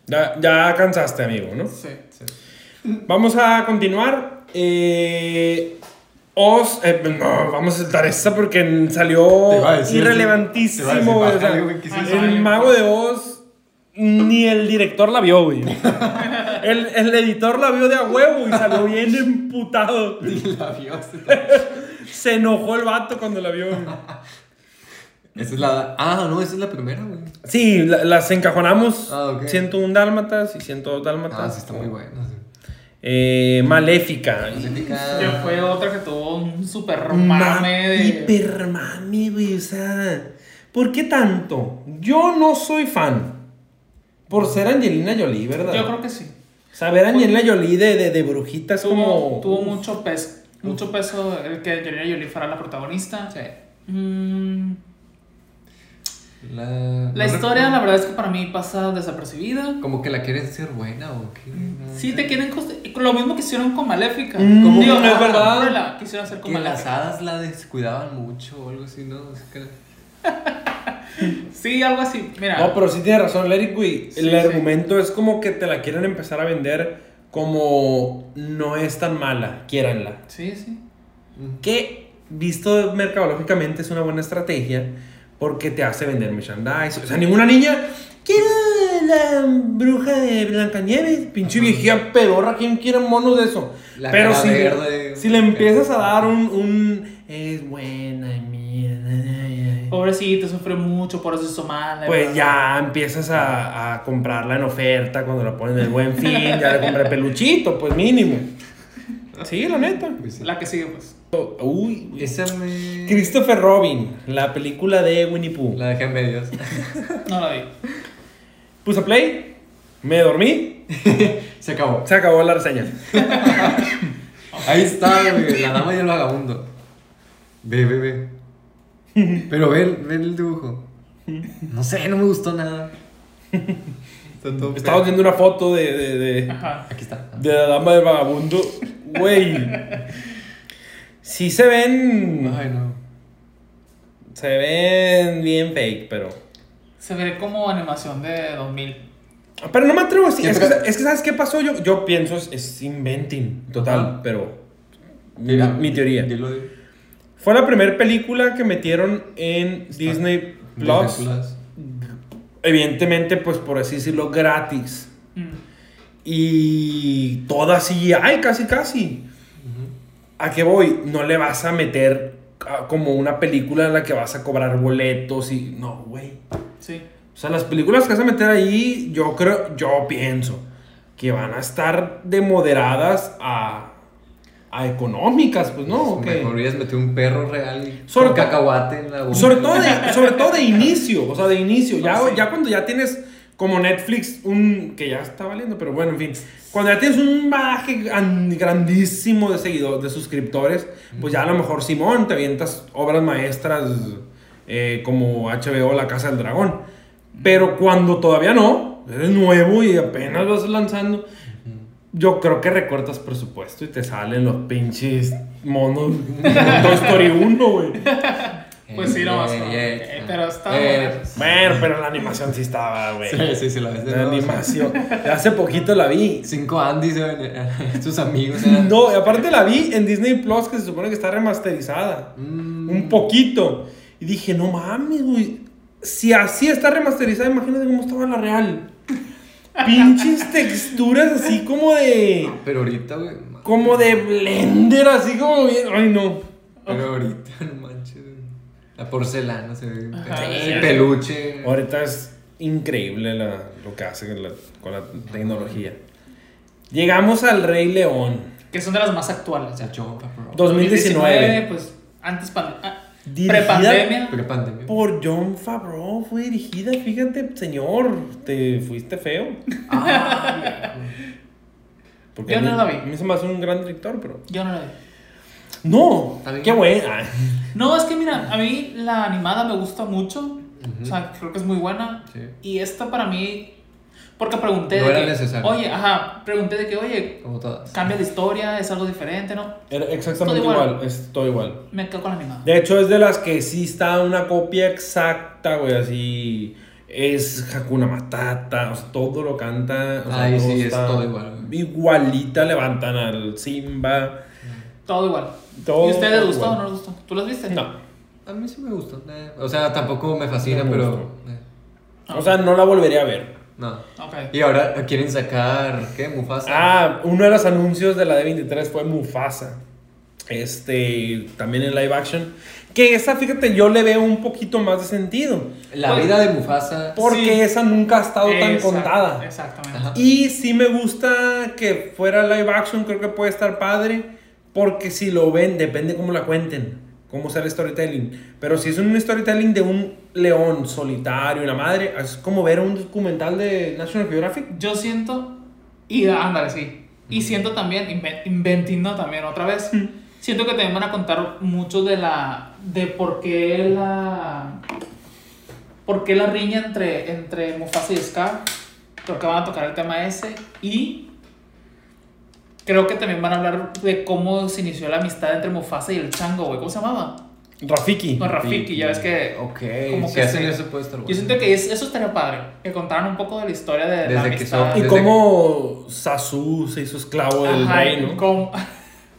Ya, ya cansaste, amigo, ¿no? Sí. Sí. Vamos a continuar. Eh, Oz, eh, no, vamos a saltar esta porque salió a decir, irrelevantísimo. el mago de Oz, ni el director la vio, güey. el, el editor la vio de a huevo y salió bien emputado. Ni la vio. Se enojó el vato cuando la vio. Esa es la. Ah, no, esa es la primera, güey. Sí, la- las encajonamos. Ah, ok. 101 dálmatas y 102 dálmatas. Ah, sí, está muy buena. sí. Eh, Maléfica. Maléfica. Que fue otra que tuvo un super Ma- mame de. Hiper mame, güey. O sea, ¿por qué tanto? Yo no soy fan. Por ser Angelina Jolie, ¿verdad? Yo creo que sí. O sea, ver a Angelina Jolie de, de, de brujita es Tuvo, como. tuvo mucho peso. Mucho peso el que Angelina Jolie fuera la protagonista. Sí. Mm, La, la no historia, la verdad es que para mí pasa desapercibida. Como que la quieren ser buena o qué. No. Sí, te quieren. Lo mismo que hicieron con Maléfica. Mm, Como es ah, verdad. Umbrella, quisieron hacer con Que las hadas la descuidaban mucho o algo así, ¿no? O sea, que- Sí, algo así. Mira. No, pero sí tiene razón, Larry, güey. Sí, El sí. argumento es como que te la quieren empezar a vender como no es tan mala, quiéranla. Sí, sí. Que, visto mercadológicamente, es una buena estrategia porque te hace vender merchandise. O sea, ninguna niña quiere la bruja de Blancanieves, pinche viejía pedorra, ¿quién quiere monos de eso? La Pero si, verde. si le empiezas a dar un, un es buena, mierda, ay, ay", Pobrecito, sufrió mucho, por eso hizo mal. pues ¿verdad? ya empiezas a, a comprarla en oferta cuando la ponen en el buen fin, ya le compré peluchito, pues mínimo. Sí, la neta. Pues. La que sigue, pues. Uy. Esa me. Christopher Robin, la película de Winnie Pooh. La dejé en medias. No la vi. Puse play, me dormí, Se acabó. se acabó la reseña. Ahí está, güey. La dama y el vagabundo. Ve, ve, ve. Pero ve, el- ve el dibujo. No sé, no me gustó nada. Está todo Estaba viendo una foto de, de, de, Ajá. Aquí está. de la dama del vagabundo. Güey. Sí se ven. Ay, no. Se ven bien fake, pero. Se ve como animación de 2000. Pero no me atrevo a decir. ¿Qué Es que, es que, ¿sabes qué pasó? Yo, yo pienso, es, es inventing, total, Ajá. pero. Mira, mi, mi teoría. Dilo, dilo. Fue la primera película que metieron en Disney Plus. Disney Plus. Evidentemente, pues por así decirlo, gratis. Mm. Y toda CGI, casi, casi. ¿A qué voy? No le vas a meter ah, como una película en la que vas a cobrar boletos y. No, güey. Sí. O sea, las películas que vas a meter ahí, yo creo, yo pienso que van a estar de moderadas a, a económicas, pues no. Me que Mejor hubieras metido un perro real y Sobre un to- cacahuate en la boca. sobre todo de, sobre todo de inicio, o sea, de inicio. Ya, Sí. ya cuando ya tienes como Netflix, un que ya está valiendo, pero bueno, en fin. Cuando ya tienes un bagaje gran- grandísimo de seguidores, de suscriptores, pues ya a lo mejor Simón te avientas obras maestras eh, como HBO La Casa del Dragón. Pero cuando todavía no, eres nuevo y apenas vas lanzando, yo creo que recortas presupuesto y te salen los pinches monos Toy Story 1, güey. Pues sí, eh, eh, pero está eh, bueno. Bueno, pero la animación sí estaba, güey. Sí, sí, sí, la ves de La animación. Hace poquito la vi. Cinco Andys, eh, tus amigos. eran- No, aparte la vi en Disney Plus, que se supone que está remasterizada. Mm. Un poquito. Y dije, no mames, güey. Si así está remasterizada, imagínate cómo estaba la real. Pinches texturas así como de. Pero ahorita, güey. Como de blender, así como bien. Ay, no. Pero ahorita, no. La porcelana se ve. El peluche. Ahorita es increíble la- lo que hace con la, con la tecnología. Llegamos al Rey León. Que son de las más actuales ya. El John Favreau. 2019. pues antes ah, Dirigida- prepandemia. Pre-pandemia. Por John Favreau fue dirigida, fíjate, señor, te fuiste feo. Ah, Porque Yo no la vi. A mí se me hace un gran director, pero. Yo no la vi. No, qué buena. No, es que mira, a mí la animada me gusta mucho. O sea, creo que es muy buena. Sí. Y esta para mí. Porque pregunté No de era que. necesario. Oye, ajá. Pregunté de que, oye, Como todas. cambia la historia, es algo diferente, ¿no? Era exactamente igual. igual. es todo igual. Me quedo con la animada. De hecho, es de las que sí está una copia exacta, güey, así. Es Hakuna Matata, o sea, todo lo canta. o sea, Ay, todo sí, es todo igual. Igualita levantan al Simba. Todo igual. Todo ¿Y ustedes les gustó igual. o no les gustó? ¿Tú las viste? No. A mí sí me gusta. eh. O sea, tampoco me fascina, No me pero. gustó. eh. O sea, no la volvería a ver. No. Ok. Y ahora quieren sacar. ¿Qué? Mufasa. Ah, uno de los anuncios de la D23 fue Mufasa. Este, también en live action. Que esa, fíjate, yo le veo un poquito más de sentido. La Pues- vida de Mufasa. Porque Sí. esa nunca ha estado tan contada. Exactamente. Ajá. Y sí me gusta que fuera live action, creo que puede estar padre. Porque si lo ven, depende cómo la cuenten, cómo sea el storytelling. Pero si es un storytelling de un león solitario y la madre, es como ver un documental de National Geographic. Yo siento. Y ándale, sí. Y siento también, inven- inventando también otra vez. Siento que también van a contar mucho de la. de por qué la. por qué la riña entre, entre Mufasa y Scar. Creo que van a tocar el tema ese. Y. Creo que también van a hablar de cómo se inició la amistad entre Mufasa y el chango, güey. ¿Cómo se llamaba? Rafiki. No, Rafiki, ya ves que. Ok, como si que hacen sí. eso puede estar bueno. Yo siento que es- eso estaría padre. Que contaran un poco de la historia de la Desde que amistad. son- Y Desde cómo Sasu se hizo esclavo del Ajá, rey, ¿no? cómo-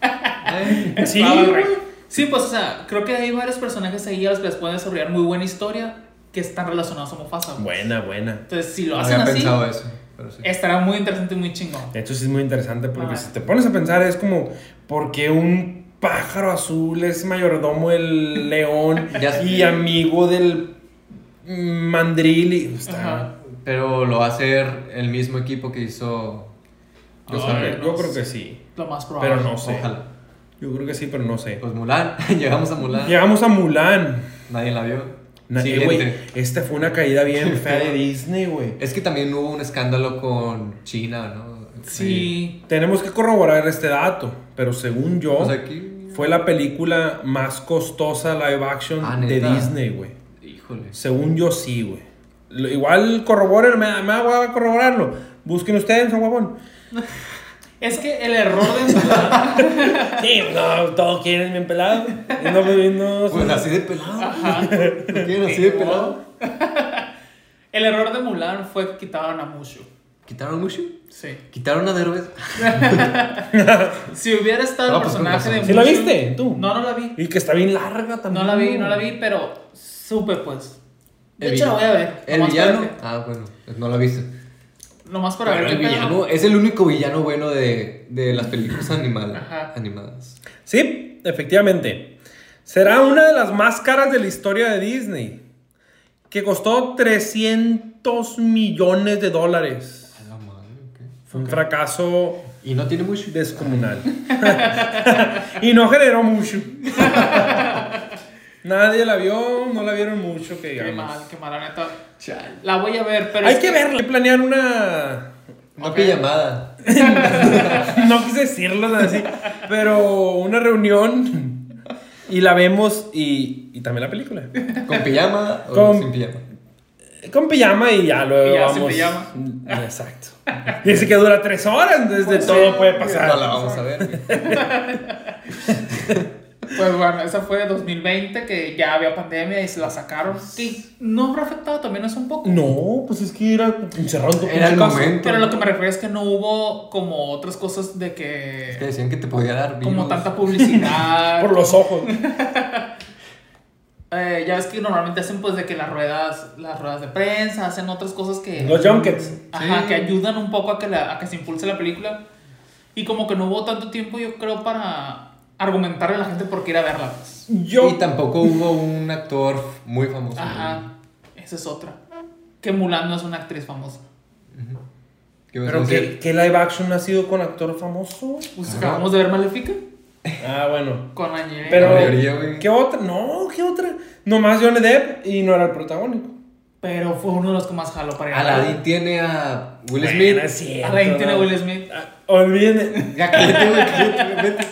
Sí, rey. güey. Sí, pues, o sea, creo que hay varios personajes ahí a los que les pueden desarrollar muy buena historia que están relacionados a Mufasa. Buena, buena. Entonces, si lo No hacen había así, pensado eso. Pero sí. estará muy interesante y muy chingón. De hecho, sí es muy interesante porque si te pones a pensar, es como, ¿por qué un pájaro azul es mayordomo del león y amigo del mandril? Y, está-. Pero lo va a hacer el mismo equipo que hizo. Creo- no yo creo que sí. Lo más probable. Pero no sé. Ojalá. Yo creo que sí, pero no sé. Pues Mulan. Llegamos a Mulan. Llegamos a Mulan. Nadie la vio. Nadie, Siguiente. güey. Esta fue una caída bien fea de. Disney, güey. Es que también hubo un escándalo con China, ¿no? Sí. Tenemos que corroborar este dato, pero según yo, Pues aquí. fue la película más costosa live action Ah, de. Disney, güey. Híjole. Según yo sí, güey. Igual corroboren, me, me voy a corroborarlo. Busquen ustedes, son guapón. Es que el error de Mulan. Sí, no, todos quieren bien pelado. Y no, no, Pues así de pelado. Ajá. ¿Lo quieren así de pelado? El error de Mulan fue que quitaron a Mushu. ¿Quitaron a Mushu? Sí. ¿Quitaron a Derbez? Si hubiera estado No, el pues, personaje de razón. ¿Sí la Mushu- viste, tú? No, no la vi. Y que está bien larga también. No la vi, no la vi, pero supe pues. De El hecho, la voy a ver. ¿El villano? Ah, bueno, pues no la viste. Nomás para Pero ver el qué pedo. villano es el único villano bueno de, de las películas animal- animadas. Sí, efectivamente. Será una de las más caras de la historia de Disney. Que costó 300 millones de dólares. A la madre, ok. Fue un fracaso Y no tiene Mushu. descomunal. y no generó mucho. Nadie la vio, no la vieron mucho, que Qué mal, qué mal, la neta. La voy a ver, pero. Hay es que verla. Hay que planear una. Una pijamada. no quise decirlo así, pero una reunión y la vemos y, y también la película. ¿Con pijama o Con- sin pijama? Con pijama y ya luego Y ya sin vamos. pijama. Exacto. Dice que dura tres horas, entonces de todo puede pasar. No la vamos a ver. Pues bueno, esa fue de 2020, que ya había pandemia y se la sacaron. Que no habrá afectado también eso un poco. No, pues es que era encerrado Era el momento. Pero lo que me refiero es que no hubo como otras cosas de Es que que. decían que te podía dar virus. Como tanta publicidad. Por los ojos. Eh, ya ves que normalmente hacen pues de que las ruedas, las ruedas de prensa, hacen otras cosas que... Los junkets. Ajá, Sí. que ayudan un poco a que, la- a que se impulse la película. Y como que no hubo tanto tiempo, yo creo, para argumentarle a la gente por qué ir a verla. pues. Yo. Y tampoco hubo un actor muy famoso. Ajá, esa es otra. Que Mulan no es una actriz famosa. ¿Qué vas a Pero decir? ¿qué, ¿qué live action ha sido con actor famoso? Pues acabamos de ver Maléfica Ah, bueno. con Angelina. Pero, La mayoría, güey. ¿qué otra? No, ¿qué otra? Nomás Johnny Depp y no era el protagónico. Pero fue uno de los que más jaló para ir a Aladdin tiene a Will Bueno, Smith. cierto, Aladdin tiene a. Will Smith. Ah, Olviden. Ya cállate, güey, cállate, vete.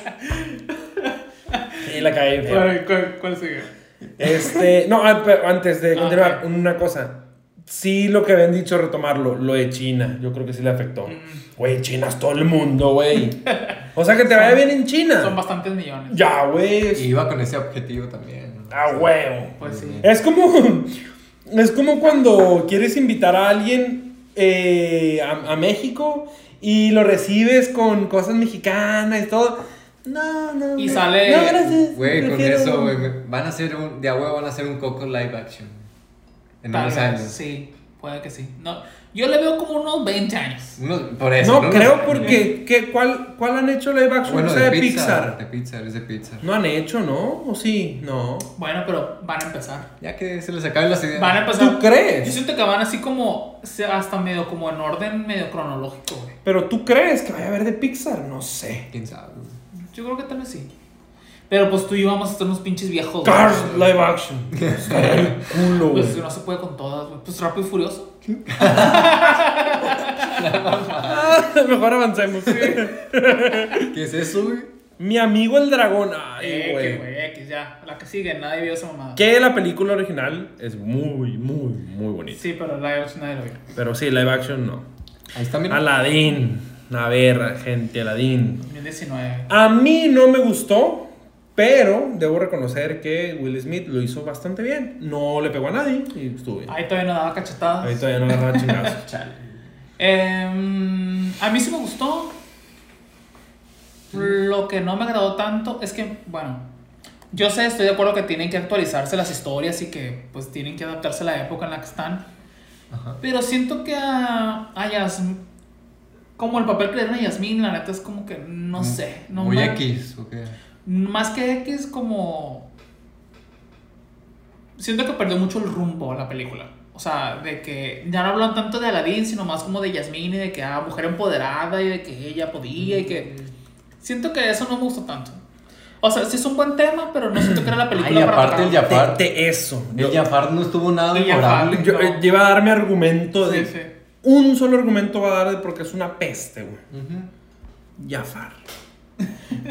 Sí, la caí. ¿Cuál, cuál, cuál sigue? Este, no, ah, pero antes de Ah, continuar, ok. una cosa. Sí, lo que habían dicho, retomarlo, lo de China, yo creo que sí le afectó. Mm. Güey, China es todo el mundo, güey. O sea, que te vaya bien en Son China. bastantes millones. Ya, güey. Y iba con ese objetivo también. ¿no? A huevo. Pues sí. Es como, es como cuando quieres invitar a alguien eh, a, a México y lo recibes con cosas mexicanas y todo. No, no. Y sale- No, gracias. Güey, con prefiero- eso, güey, van a hacer un. De a huevo van a hacer un Coco live action. En unos años. Sí, puede que sí. No, yo le veo como unos 20 años. Por eso. No, unos creo años. porque. ¿qué, cuál, ¿Cuál han hecho live action? Bueno, O sea, de, de Pixar. Pixar. De Pixar, es de Pixar. No han hecho, ¿no? ¿O sí? No. Bueno, pero van a empezar. Ya que se les acaben las ideas. Van a empezar. ¿Tú crees? Yo siento que van así como, hasta medio como en orden medio cronológico, güey. Pero tú crees que vaya a haber de Pixar? No sé. Quién sabe. Yo creo que tal vez sí. Pero pues tú y yo vamos a estar unos pinches viejos. güey. Cars live action. Está del culo, güey. Pues no se puede con todas, güey. Pues rápido y furioso. Mejor avancemos. ¿Qué es eso, güey? Mi amigo el dragón. Ay, X, güey. güey, X, ya. La que sigue, nadie vio esa mamada. Que la película original es muy, muy, muy bonita. Sí, pero la de nadie lo vio. Pero sí, live action no. Ahí está, mira. Aladdin. A ver, gente, Aladdin. 2019. A mí no me gustó, pero debo reconocer que Will Smith lo hizo bastante bien. No le pegó a nadie y estuvo bien. Ahí todavía no daba cachetadas. Ahí todavía no agarraba chingazos. Chale. Em, a mí sí me gustó. Lo que no me agradó tanto es que, bueno, yo sé, estoy de acuerdo que tienen que actualizarse las historias y que pues tienen que adaptarse a la época en la que están. Ajá. Pero siento que a, a Yasmín, como el papel que le dieron a Yasmín, la neta es como que, no sé, no Muy me- X, ¿o qué? Más que X, como... Siento que perdió mucho el rumbo la película. O sea, de que ya no hablan tanto de Aladdin, sino más como de Yasmín y de que, ah, mujer empoderada y de que ella podía y que... Siento que eso no me gustó tanto. O sea, sí es un buen tema, pero no siento que era la película Ay, para aparte el. Jafar. De, de eso. El Jafar no estuvo nada El Jafar. memorable. yo, eh, iba a dar mi argumento de. Sí, sí. Un solo argumento va a dar de porque es una peste, güey. Jafar.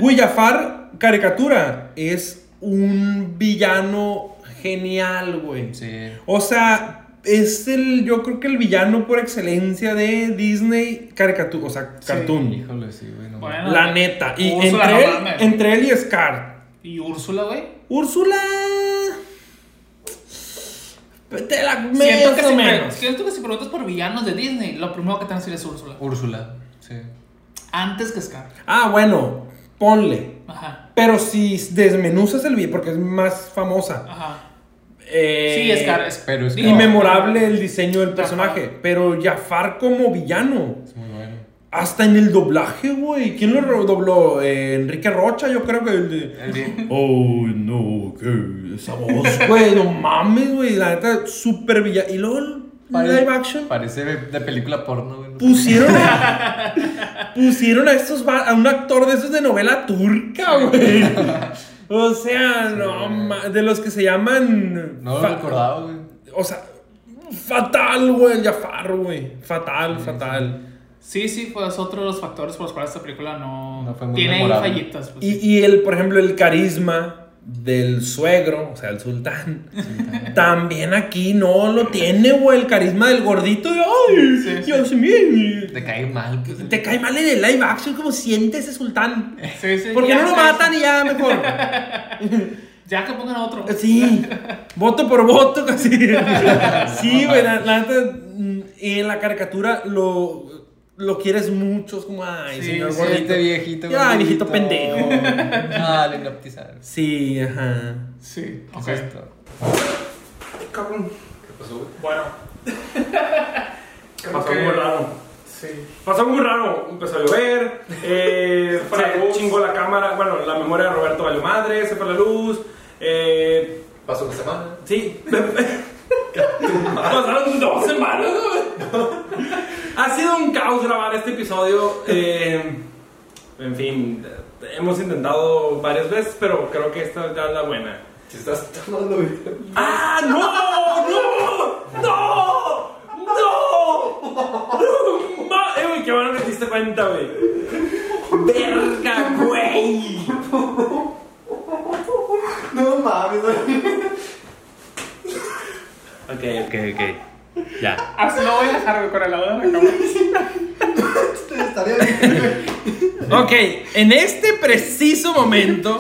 Güey, Jafar, caricatura, es un villano genial, güey. Sí. O sea, es el, yo creo que el villano por excelencia de Disney caricatura, o sea, Sí. cartoon. Híjole, sí, güey. no Bueno. La neta. Y entre, no él, entre él y Scar. Y Úrsula, güey. Úrsula. Te la Siento que, si, menos. siento que si preguntas por villanos de Disney, lo primero que te van a decir es Úrsula. Úrsula, sí. Antes que Scar. Ah, bueno, ponle. Ajá. Pero si desmenuzas el video, porque es más famosa. Ajá. eh, Sí, Scar es. pero es- Y digo, memorable el diseño del personaje. Pero Jafar como villano. Es muy. Hasta en el doblaje, güey. ¿Quién lo dobló? Eh, Enrique Rocha, yo creo que el de. Oh, no, que esa voz, güey. No mames, güey. La neta, súper villano. Y luego Pare- live action. Parece de película porno, güey. Pusieron a, pusieron a estos a un actor de esos de novela turca, güey. O sea, no ma- de los que se llaman No lo recordaba, güey. O sea, fatal, güey, el Jafar, güey. Fatal, fatal. Sí, sí, pues otro de los factores por los cuales esta película no, No fue muy tiene ahí memorable. fallitas. Pues, Y, y el, por ejemplo, el carisma del suegro, o sea, el sultán, también aquí no lo tiene, güey. El carisma del gordito de, ay, Sí, sí. Dios mío. Te cae mal, pues. Te cae mal en el live action, como siente ese sultán. Sí, sí, ¿Por qué no lo matan y ya mejor? Ya que pongan a otro. Sí, voto por voto, casi. Sí, güey, la, la neta, mm, en la caricatura lo, lo quieres mucho, es como, ay, Sí, señor sí, gordito. Este viejito. Ya, viejito pendejo. Ah, le hipnotizar. Sí, ajá. Sí, ¿Qué ok. es esto? Cabrón. ¿Qué pasó, güey? Bueno. Pasó que- muy raro. Sí. Pasó muy raro. Empezó a llover. Eh, fue la se chingó la cámara. Bueno, la memoria de Roberto valió madre. Se fue la luz. Eh, Pasó una semana. sí. Pasaron dos semanas. ¿no? ha sido un caos grabar este episodio. Eh, en fin, hemos intentado varias veces, pero creo que esta ya es la buena. Si estás tomando. ¡Ah, no! ¡No! ¡No! ¡No! ¡No! ma- Eh, güey, qué bueno que te diste cuenta, güey. ¡Verga, güey! No mames, Ok, ok, ok. Ya. Así lo voy a dejar con el lado de la cámara. Estaría bien. Ok, en este preciso momento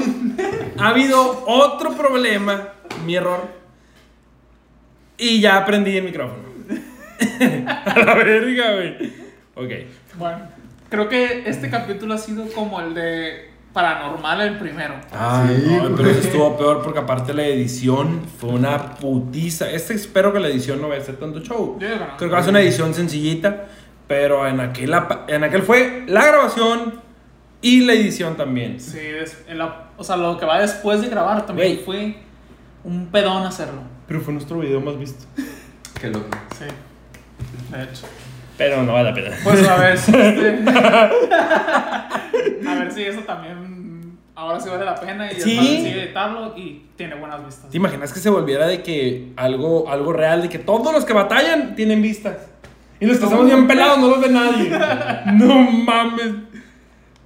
ha habido otro problema, mi error. Y ya aprendí el micrófono. A la verga, güey. Ok. Bueno, creo que este capítulo ha sido como el de Paranormal, el primero. Ah, Sí, no, pero eso estuvo peor porque aparte la edición fue una putiza. Este espero que la edición no vaya a ser tanto show. Creo que va a ser una edición sencillita, pero en aquel, en aquel fue la grabación y la edición también. Sí, es- en la- o sea, lo que va después de grabar también fue un pedón hacerlo. Pero fue nuestro video más visto. Qué loco. Sí, de hecho. Pero no vale la pena. Pues a ver si este- A ver si eso también ahora sí vale la pena y Sí. sencillo editarlo y tiene buenas vistas. ¿Te imaginas que se volviera de que algo, algo real, de que todos los que batallan tienen vistas? Y los que estamos bien pelados no los ve nadie. No mames.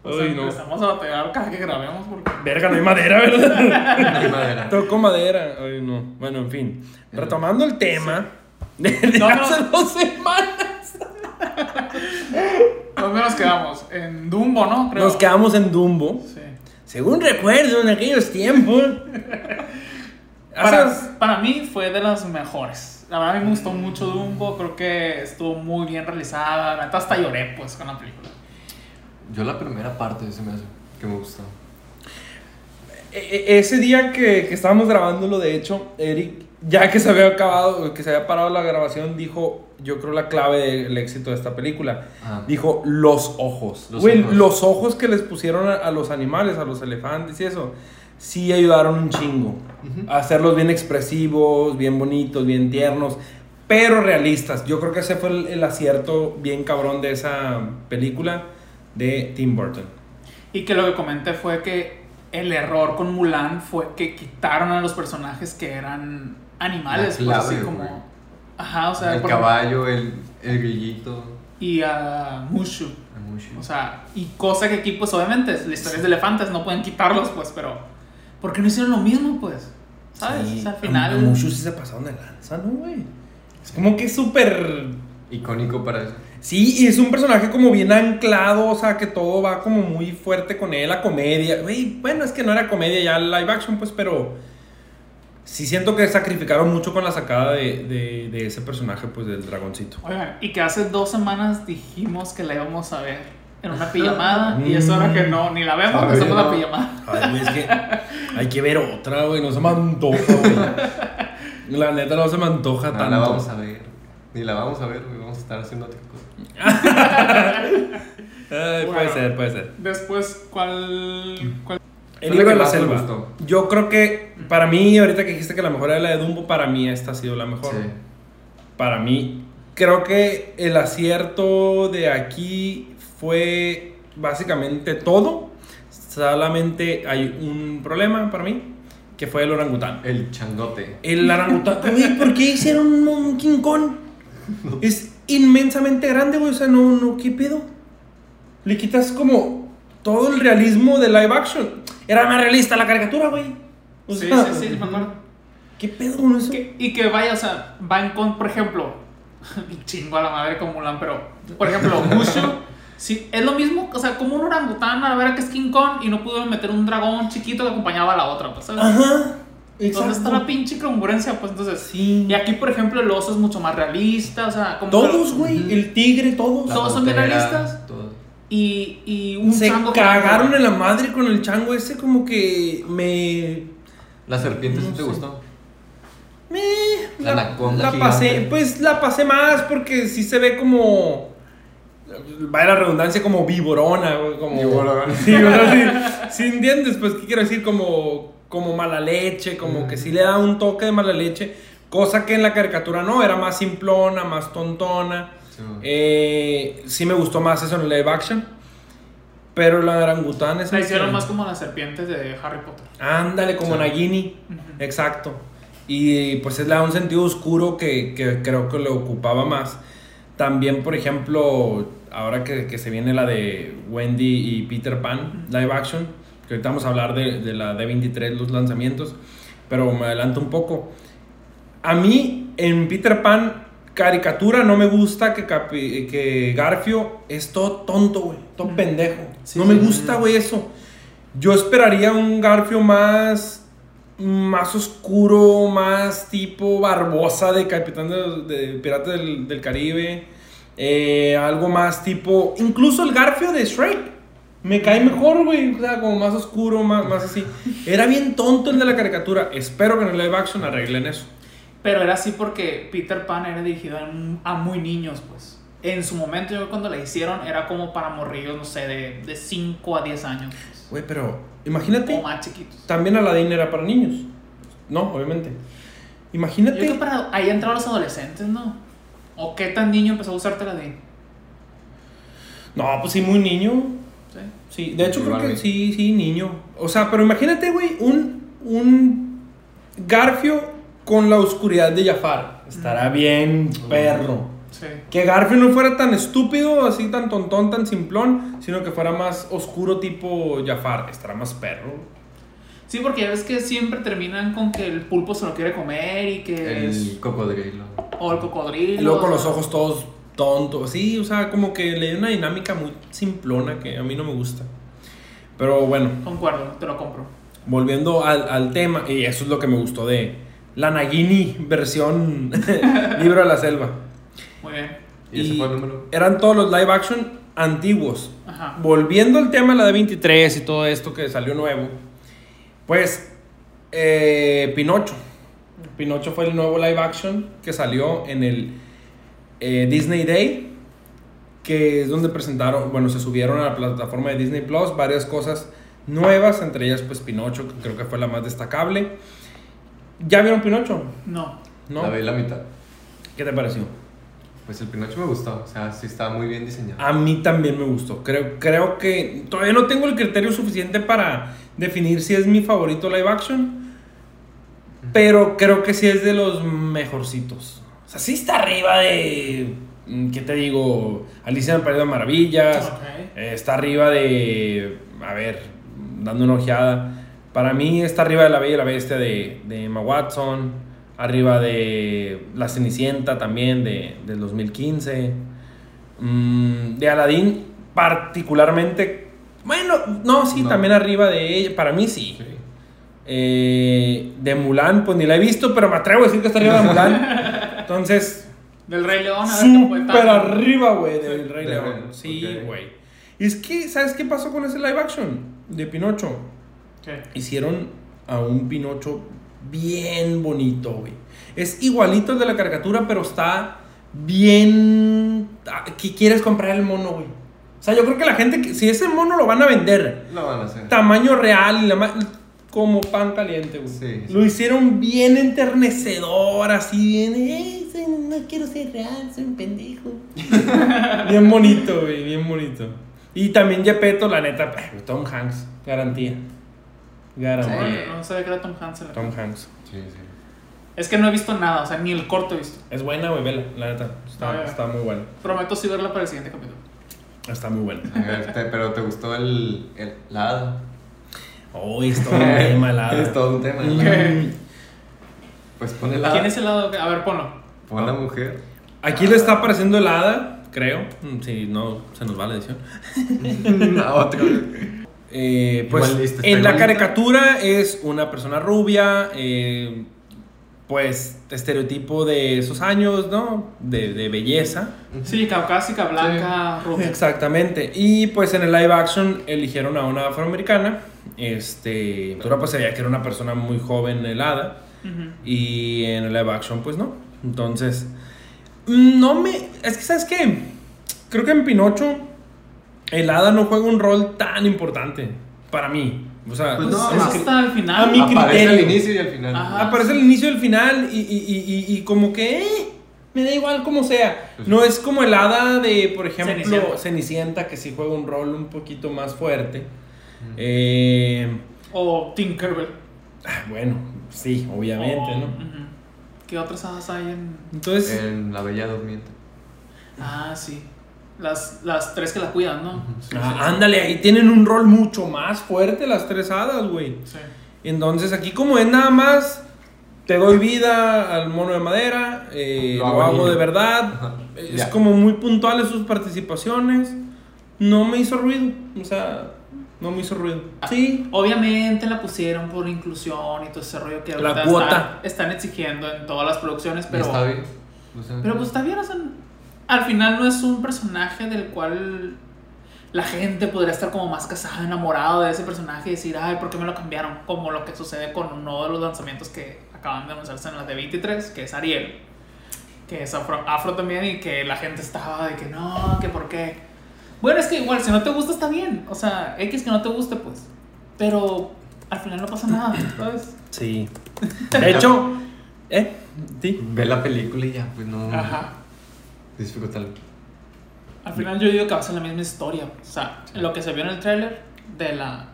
O sea, Ay, no. empezamos a batallar cada que grabemos porque Verga, no hay madera, ¿verdad? No hay madera. Toco madera. Ay, no. Bueno, en fin. Retomando el tema de, de No, no. hace dos semanas. ¿Dónde nos quedamos? En Dumbo, ¿no? Creo. Nos quedamos en Dumbo. Sí. Según recuerdo, en aquellos tiempos. Para, para mí fue de las mejores. La verdad a mí me gustó mucho Dumbo, creo que estuvo muy bien realizada. La neta hasta lloré pues con la película. Yo la primera parte se me hace que me gustó. E- e- ese día que, que estábamos grabándolo, de hecho, Eric, ya que se había acabado, que se había parado la grabación, dijo, yo creo la clave del éxito de esta película. Ajá. Dijo, los ojos. Los Güey, ojos. los ojos que les pusieron a, a los animales, a los elefantes y eso, sí ayudaron un chingo. A hacerlos bien expresivos, bien bonitos, bien tiernos, pero realistas. Yo creo que ese fue el, el acierto bien cabrón de esa película de Tim Burton. Y que lo que comenté fue que el error con Mulan fue que quitaron a los personajes que eran animales, pues clave, así güey. como... Ajá, o sea... el por- caballo, el, el grillito. Y a Mushu. el mushi. O sea, y cosa que aquí, pues obviamente, las historias de elefantes no pueden quitarlos, pues, pero. ¿Por qué no hicieron lo mismo, pues? ¿Sabes? Sí, o sea, al a- final. a muchos sí se pasaron de lanza, ¿no, güey? Es como que es súper... Icónico para eso. Sí, y es un personaje como bien anclado, o sea, que todo va como muy fuerte con él, la comedia. Güey, bueno, es que no era comedia ya live action, pues, pero... sí siento que sacrificaron mucho con la sacada de, de, de ese personaje, pues del dragoncito. Oigan, y que hace dos semanas dijimos que la íbamos a ver en una pijamada y es hora que no, ni la vemos, Ay, que hacemos la pijamada. Ay, güey, es que hay que ver otra, güey, no se me antoja, güey. La neta no se me antoja No tanto. la vamos a ver. Ni la vamos a ver, güey. Vamos a estar haciendo otra cosa. Ay, puede ser, puede ser. Después, ¿cuál, cuál? El libro de la selva. gustó. Yo creo que para mí, ahorita que dijiste que la mejor era la de Dumbo, para mí esta ha sido la mejor. Sí. Para mí, creo que el acierto de aquí fue básicamente todo. Solamente hay un problema para mí, que fue el orangután. El changote. El orangután, ¿por qué hicieron un King Kong? Es inmensamente grande, güey, o sea, no, no, ¿qué pedo? Le quitas como todo el realismo de live action. Era más realista la caricatura, güey. O Sí, sea, sí, sí, me acuerdo. ¿Qué pedo con eso? Que- y que vaya, o sea, va en con, por ejemplo, chingo a la madre como Mulan, pero, por ejemplo, Mushu, sí, es lo mismo, o sea, como un orangután a ver que es King Kong y no pudo meter un dragón chiquito que acompañaba a la otra, pues, ¿sabes? Ajá. ¿Dónde está la pinche congruencia? Pues entonces, Sí. y aquí, por ejemplo, el oso es mucho más realista, o sea, como Todos, güey. El tigre, todos. Todos son realistas. Y, y un Se chango que- cagaron en la madre con el chango ese, como que me. ¿La serpiente sí te sé. gustó? me La anaconda la pasé, pues la pasé más porque sí se ve como. Vaya la redundancia, como viborona, güey, como. Viborona. Sí, entiendes, pues, ¿qué quiero decir? Como, como mala leche, como que sí le da un toque de mala leche, cosa que en la caricatura no, era más simplona, más tontona. Sí. Eh, sí me gustó más eso en el live action. Pero la orangután es La hicieron más como las serpientes de Harry Potter. Ándale, como Sí. Nagini. Exacto. Y pues es le da un sentido oscuro que, que creo que le ocupaba más. También, por ejemplo, ahora que, que se viene la de Wendy y Peter Pan, live action, que ahorita vamos a hablar de, de la D23, los lanzamientos, pero me adelanto un poco. A mí, en Peter Pan, caricatura, no me gusta que, Capi- que Garfio es todo tonto, güey, todo Ujú. pendejo. Sí, no me gusta, güey, eso. Yo esperaría un Garfio más más oscuro, más tipo Barbosa de Capitán de, de Pirata del, del Caribe. Eh, algo más tipo. Incluso el Garfio de Shrek. Me cae mejor, güey. O sea, como más oscuro, más, más así. Era bien tonto el de la caricatura. Espero que en el live action arreglen eso. Pero era así porque Peter Pan era dirigido a, muy niños, pues. En su momento, yo cuando la hicieron, era como para morrillos, no sé, de, de 5 a 10 años. pues. Güey, pero imagínate. O más chiquitos. También Aladdin era para niños. No, obviamente. Yo Imagínate. creo que para ahí entraron los adolescentes, ¿no? ¿O qué tan niño empezó a usar Teladín? No, pues sí, muy niño. ¿Sí? Sí, de hecho creo que sí, sí, niño. O sea, pero imagínate, güey, un, un Garfio con la oscuridad de Jafar. Estará bien, perro. Sí. Que Garfio no fuera tan estúpido, así tan tontón, tan simplón, sino que fuera más oscuro tipo Jafar. Estará más perro. Sí, porque ya ves que siempre terminan con que el pulpo se lo quiere comer y que es... El cocodrilo. O el cocodrilo. Y luego con o los ojos todos tontos. Sí, o sea, como que le dio una dinámica muy simplona que a mí no me gusta. Pero bueno, Concuerdo, te lo compro. volviendo al, al tema, y eso es lo que me gustó de la Nagini versión Libro de la Selva. Muy bien. Y ese fue el número. Eran todos los live action antiguos. Ajá. Volviendo al tema de la de 23 y todo esto que salió nuevo, pues eh, Pinocho. Pinocho fue el nuevo live action que salió en el eh, Disney Day, que es donde presentaron, bueno, se subieron a la plataforma de Disney Plus varias cosas nuevas, entre ellas pues Pinocho, que creo que fue la más destacable. ¿Ya vieron Pinocho? No. ¿No? La vi la mitad. ¿Qué te pareció? Pues el Pinocho me gustó. O sea, sí está muy bien diseñado. A mí también me gustó. Creo, creo que todavía no tengo el criterio suficiente para definir si es mi favorito live action. Pero creo que sí es de los mejorcitos. O sea, sí está arriba de. mm, ¿Qué te digo? Alicia en el País de Maravillas. Eh, está arriba de. A ver, dando una ojeada. Para mí está arriba de La Bella y la Bestia de, de Emma Watson. Arriba de La Cenicienta también de, del 2015. Mm, de Aladdin, particularmente. Bueno, no, sí, No. también arriba de ella. Para mí sí. Sí. Eh, de Mulan, pues ni la he visto, pero me atrevo a decir que está arriba de Mulan. Entonces, Del Rey León, a ver tal. arriba, güey, del Rey De León. Rey, Sí, güey. Y es que, ¿sabes qué pasó con ese live action de Pinocho? ¿Qué? Hicieron a un Pinocho bien bonito, güey. Es igualito al de la caricatura, pero está bien... ah, que quieres comprar el mono, güey. O sea, yo creo que la gente, si ese mono lo van a vender, Lo van a hacer. tamaño real y la ma- como pan caliente, güey. Sí, sí. Lo hicieron bien enternecedor, así bien. "Eh, soy- no quiero ser real, soy un pendejo. bien bonito, güey, bien bonito. Y también Gepetto, la neta, eh, Tom Hanks, garantía. No sabía que era Tom Hanks. Tom Hanks. Sí, sí. Es que no he visto nada, o sea, ni el corto he visto. Es buena, güey, vela, la neta. Está, Ah, está muy buena. Prometo sí verla para el siguiente capítulo. Está muy buena. Pero ¿te gustó el, el, la hada? Uy, es todo un tema, la Es todo un tema. Mm. ¿no? Pues pon el hada. ¿Quién es el lado? que- A ver, ponlo. Pon la mujer. Aquí le está apareciendo el hada, creo. Mm, Si no, se nos va la edición. La otra. Eh, pues está en la igualita. caricatura es una persona rubia, eh, pues estereotipo de esos años, ¿no? De, de belleza. Sí, caucásica, blanca, rubia. Exactamente. Y pues en el live action eligieron a una afroamericana. Este, pues se veía que era una persona muy joven, helada. Y en el live action, pues no. Entonces, no me. Es que, ¿sabes qué? Creo que en Pinocho, el hada no juega un rol tan importante para mí. O sea, Pues no, es hasta el final. a mí Ah, Aparece al criterio. inicio y al final. Ajá. aparece el inicio y el final y, y, y, y- y como que eh, me da igual como sea. Pues No es como el hada de, por ejemplo, Cenicienta. Cenicienta, que sí juega un rol un poquito más fuerte. Eh, O Tinkerbell. ah, bueno, sí, obviamente, ¿no? ¿Qué otras hadas hay en.? Entonces, En La Bella Durmiente. Ah, sí. Las, las tres que la cuidan, ¿no? Sí, ah, sí. ándale, ahí tienen un rol mucho más fuerte las tres hadas, güey. Sí. Entonces aquí como es nada más, te doy vida al mono de madera, eh, Lo lo, hago de verdad, Ajá, es ya. como muy puntual en sus participaciones, no me hizo ruido, o sea, no me hizo ruido. Ah, Sí, Obviamente la pusieron por inclusión y todo ese rollo que La ahorita cuota. Están, están exigiendo en todas las producciones, pero. Está bien. Pero pues está bien, o sea, al final no es un personaje del cual la gente podría estar como más casada, enamorado de ese personaje y decir, ay, ¿por qué me lo cambiaron? Como lo que sucede con uno de los lanzamientos que acaban de anunciarse en la de 23, que es Ariel, que es afro, afro también y que la gente estaba de que no, que por qué. Bueno, es que igual, si no te gusta está bien, o sea, X que no te guste, pues, pero al final no pasa nada, ¿sabes? sí. De hecho, ¿eh? Sí. Ve la película y ya, pues no. Ajá. Disfrútalo. Al final yo digo que va a ser la misma historia. O sea, lo que se vio en el tráiler de la,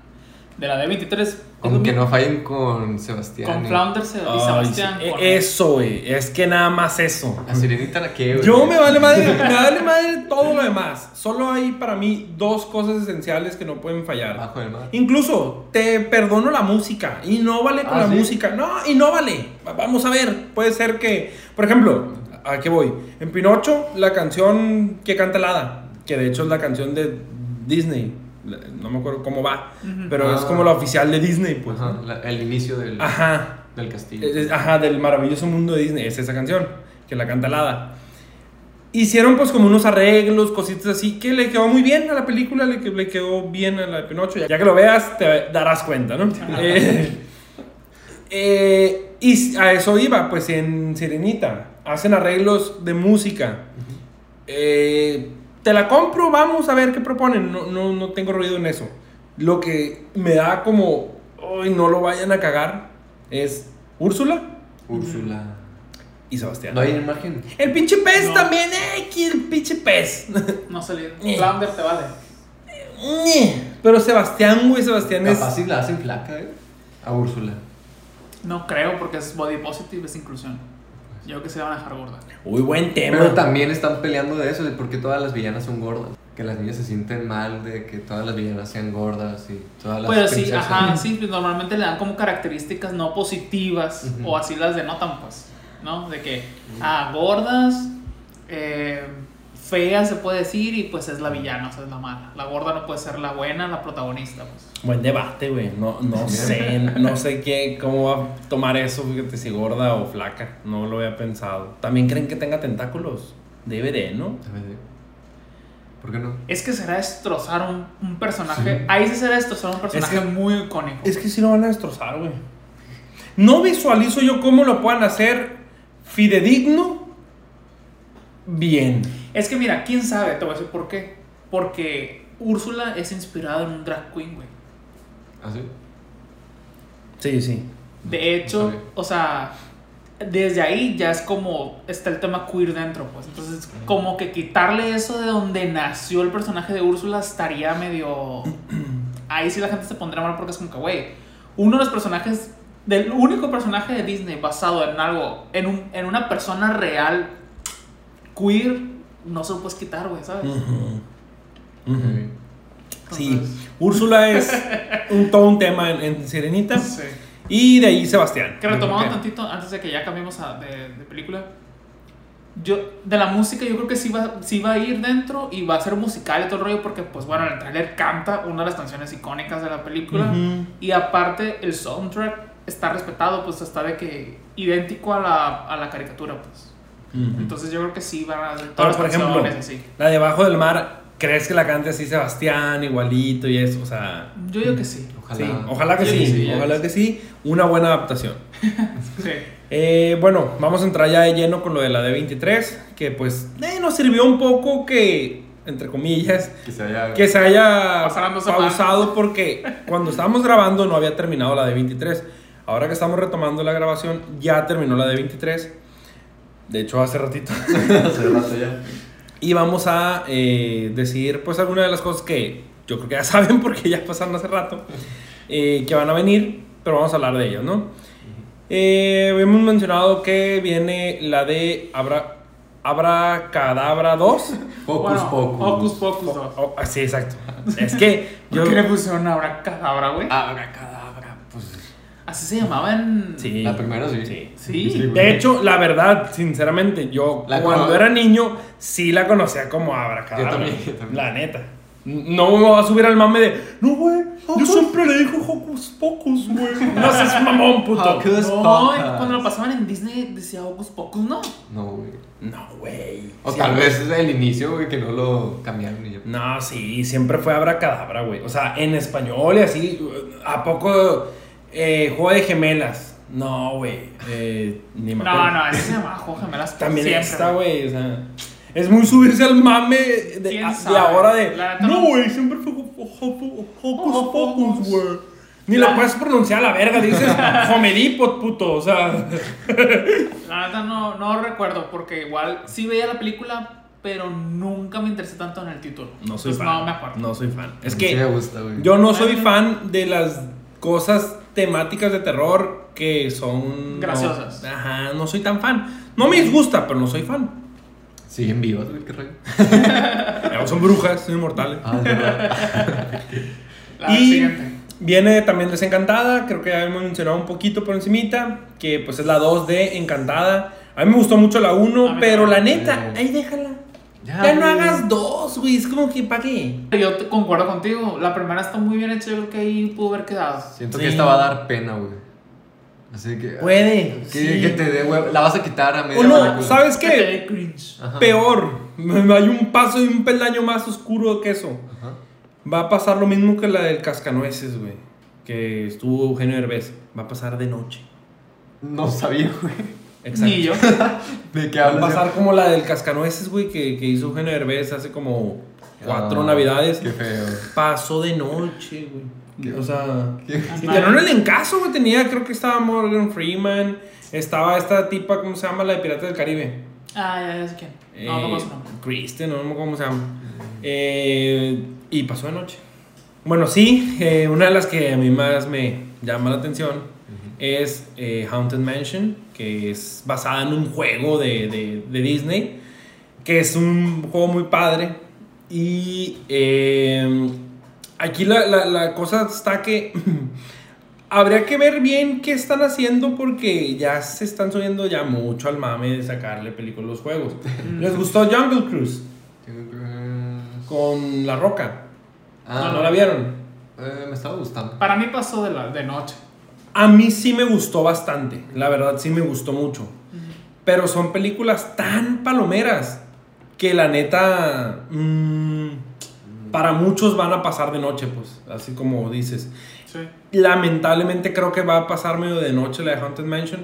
de la D23. es lo Aunque mismo. no fallen con Sebastián. Con Flounders y Sebastián. sí, con- e- Eso, güey, es que nada más eso. A Sirenita la que, güey. Yo me vale madre, me vale madre todo lo demás. Solo hay para mí dos cosas esenciales que no pueden fallar. Bajo el mar. Incluso te perdono la música y no vale con Ah, la ¿sí? música. No, y no vale. Va- Vamos a ver. Puede ser que, por ejemplo, ¿a qué voy? En Pinocho, la canción que canta el hada, que de hecho es la canción de Disney. No me acuerdo cómo va, pero es Ah. como la oficial de Disney, pues. Ajá, ¿no? la- el inicio del, Ajá. del castillo. Es- Ajá, del maravilloso mundo de Disney. Es esa canción, que la canta el hada. Hicieron pues como unos arreglos, cositas así, que le quedó muy bien a la película, le, que- le quedó bien a la de Pinocho. Ya, ya que lo veas, te darás cuenta, ¿no? Eh, eh, y a eso iba, pues en Sirenita. Hacen arreglos de música. Eh, te la compro, vamos a ver qué proponen. No, no, no tengo ruido en eso. Lo que me da como, ay, no lo vayan a cagar, es Úrsula Úrsula. y Sebastián. No hay imagen. El pinche pez No. también, eh, el pinche pez. No salió. Eh. Flounder te vale. Pero Sebastián, güey, Sebastián es... Capaz si la hacen flaca, ¿eh? A Úrsula. No creo porque es body positive, es inclusión. Yo creo que se van a dejar gorda. Uy, buen tema. Pero también están peleando de eso, de por qué todas las villanas son gordas. Que las niñas se sienten mal de que todas las villanas sean gordas y todas las Pues sí, ajá, sí, pues normalmente le dan como características no positivas o así las denotan, pues, ¿no? De que, ah, gordas, eh, fea, se puede decir, y pues es la villana, o sea, es la mala. La gorda no puede ser la buena, la protagonista, pues. Buen debate, güey. No, no sé, no sé qué, cómo va a tomar eso, fíjate, si gorda o flaca. No lo había pensado. ¿También creen que tenga tentáculos? De, ¿no? ¿Por qué no? Es que será destrozar un, un personaje. Ahí sí será destrozar un personaje que- muy icónico. Es que sí lo van a destrozar, güey. No visualizo yo cómo lo puedan hacer fidedigno bien. Es que mira, quién sabe, te voy a decir por qué. Porque Úrsula es inspirada en un drag queen, güey. ¿Ah, sí? Sí, sí. De hecho, o sea, desde ahí ya es como está el tema queer dentro, pues. Entonces, como que quitarle eso de donde nació el personaje de Úrsula estaría medio. Ahí sí la gente se pondría mal porque es como que, güey, uno de los personajes, del único personaje de Disney basado en algo, en, un, en una persona real queer, no se lo puedes quitar, güey, ¿sabes? Ujú. Ujú. Ok. Sí, Entonces, Úrsula es un, todo un tema en, en Sirenita. sí. Y de ahí Sebastián. Que retomando Ok. tantito, antes de que ya cambiemos a- de, de película, yo, de la música yo creo que sí va, sí va a ir dentro y va a ser musical y todo el rollo porque, pues bueno, el trailer canta una de las canciones icónicas de la película Ujú. y aparte el soundtrack está respetado, pues está de que idéntico a la, a la caricatura, pues. Ujú. Entonces yo creo que sí van a hacer Ahora, todas por las ejemplo, así. la de Bajo del Mar, ¿crees que la cante así Sebastián, igualito y eso? O sea, Yo digo que sí. Ojalá. sí, ojalá que Yo sí, sí, ojalá que sí. Una buena adaptación. Sí. Eh, bueno, vamos a entrar ya de lleno con lo de la D23, que pues eh, nos sirvió un poco que, entre comillas, Que se haya... que se haya pausado porque cuando estábamos grabando no había terminado la de 23. Ahora que estamos retomando la grabación, ya terminó la de 23. De hecho, hace ratito. Hace rato ya. Y vamos a eh, decir, pues, algunas de las cosas que yo creo que ya saben porque ya pasaron hace rato, eh, que van a venir, pero vamos a hablar de ellas, ¿no? Eh, hemos mencionado que viene la de Abra, Abracadabra 2. Focus Bueno, Pocus. Hocus Pocus dos. Oh, ah, sí, exacto. Es que yo... ¿Por qué le pusieron abracadabra, güey? Abracadabra. Pues... Así se llamaba en... Sí. La primera sí. Sí. Sí. güey. De hecho, la verdad, sinceramente, yo La cuando era niño sí la conocía como Abracadabra. Yo también, yo también. La neta. No me va a subir al mame de, no, güey, yo siempre le digo Hocus Pocus, güey. No seas mamón, puto. Hocus No, Pocus. cuando lo pasaban en Disney decía Hocus Pocus, no. No, güey. No, güey. O Sí, tal güey. vez es el inicio, güey, que no lo cambiaron y ya. No, sí, siempre fue Abracadabra, güey. O sea, en español y así. ¿A poco eh, juego de gemelas? No, güey. Eh, ni me No, acuerdo. no, ese se llama Juego Gemelas. También siempre, esta, güey. O sea, es muy subirse al mame de, ¿Quién a- de ahora de. No, güey, siempre fue Ho- Ho- Ho- Hocus Pocus, güey. Ni La- la puedes pronunciar a la verga, dices Homedipot, puto. O sea, La neta no, no recuerdo porque igual sí veía la película, pero nunca me interesé tanto en el título. no soy Entonces, fan. No me acuerdo. No soy fan. Es que gusta, güey. yo no soy fan de las cosas temáticas de terror que son. no- Graciosas. ajá, no soy tan fan. No me disgusta, pero no soy fan. Siguen vivos, güey, qué rollo. Son brujas, son inmortales. Ah, es verdad. La y siguiente. viene también Desencantada, creo que ya hemos mencionado un poquito por encimita, que pues es la 2 de Encantada. A mí me gustó mucho la A 1, mí pero la neta, ahí déjala. Ya, Ya no hagas dos, güey, es como que, ¿para qué? Yo te- concuerdo contigo. La primera está muy bien hecha. Yo creo que ahí pudo haber quedado. Siento Sí. que esta va a dar pena, güey. Así que. Puede, Que, sí. que te dé huevo. La vas a quitar a media O no, película. ¿sabes Que te qué? dé cringe. Ajá. Peor, hay un paso y un peldaño más oscuro que eso. Ajá. Va a pasar lo mismo que la del Cascanueces, güey, que estuvo Eugenio Derbez. Va a pasar de noche. No sabía, güey. Exacto. Ni yo. ¿De qué Va a hablas? pasar como la del Cascanueces, güey, que, que hizo Eugenio Derbez hace como cuatro Ah, navidades. Qué feo. Pasó de noche, güey. O sea, ¿Qué? y tenían el encaso, güey. Tenía, creo que estaba Morgan Freeman. Estaba esta tipa, ¿cómo se llama? La de Piratas del Caribe. Ah, ya, ya sé quién. No, no Eh, conozco su nombre. Kristen, no acuerdo cómo se llama. Eh, y pasó de noche. Bueno, sí, eh, una de las que a mí más me llama la atención es eh, Haunted Mansion, que es basada en un juego de, de- de Disney, que es un juego muy padre. Y eh, aquí la, la- la cosa está que habría que ver bien qué están haciendo porque ya se están subiendo ya mucho al mame de sacarle películas a los juegos. ¿Les gustó Jungle Cruise? con La Roca. Ah, ¿No la vieron? eh, me estaba gustando. Para mí pasó de, la, de noche. A mí sí me gustó bastante, la verdad sí me gustó mucho. Pero son películas tan palomeras que la neta, mm, para muchos van a pasar de noche, pues, así como dices. Sí. Lamentablemente creo que va a pasar medio de noche la de Haunted Mansion.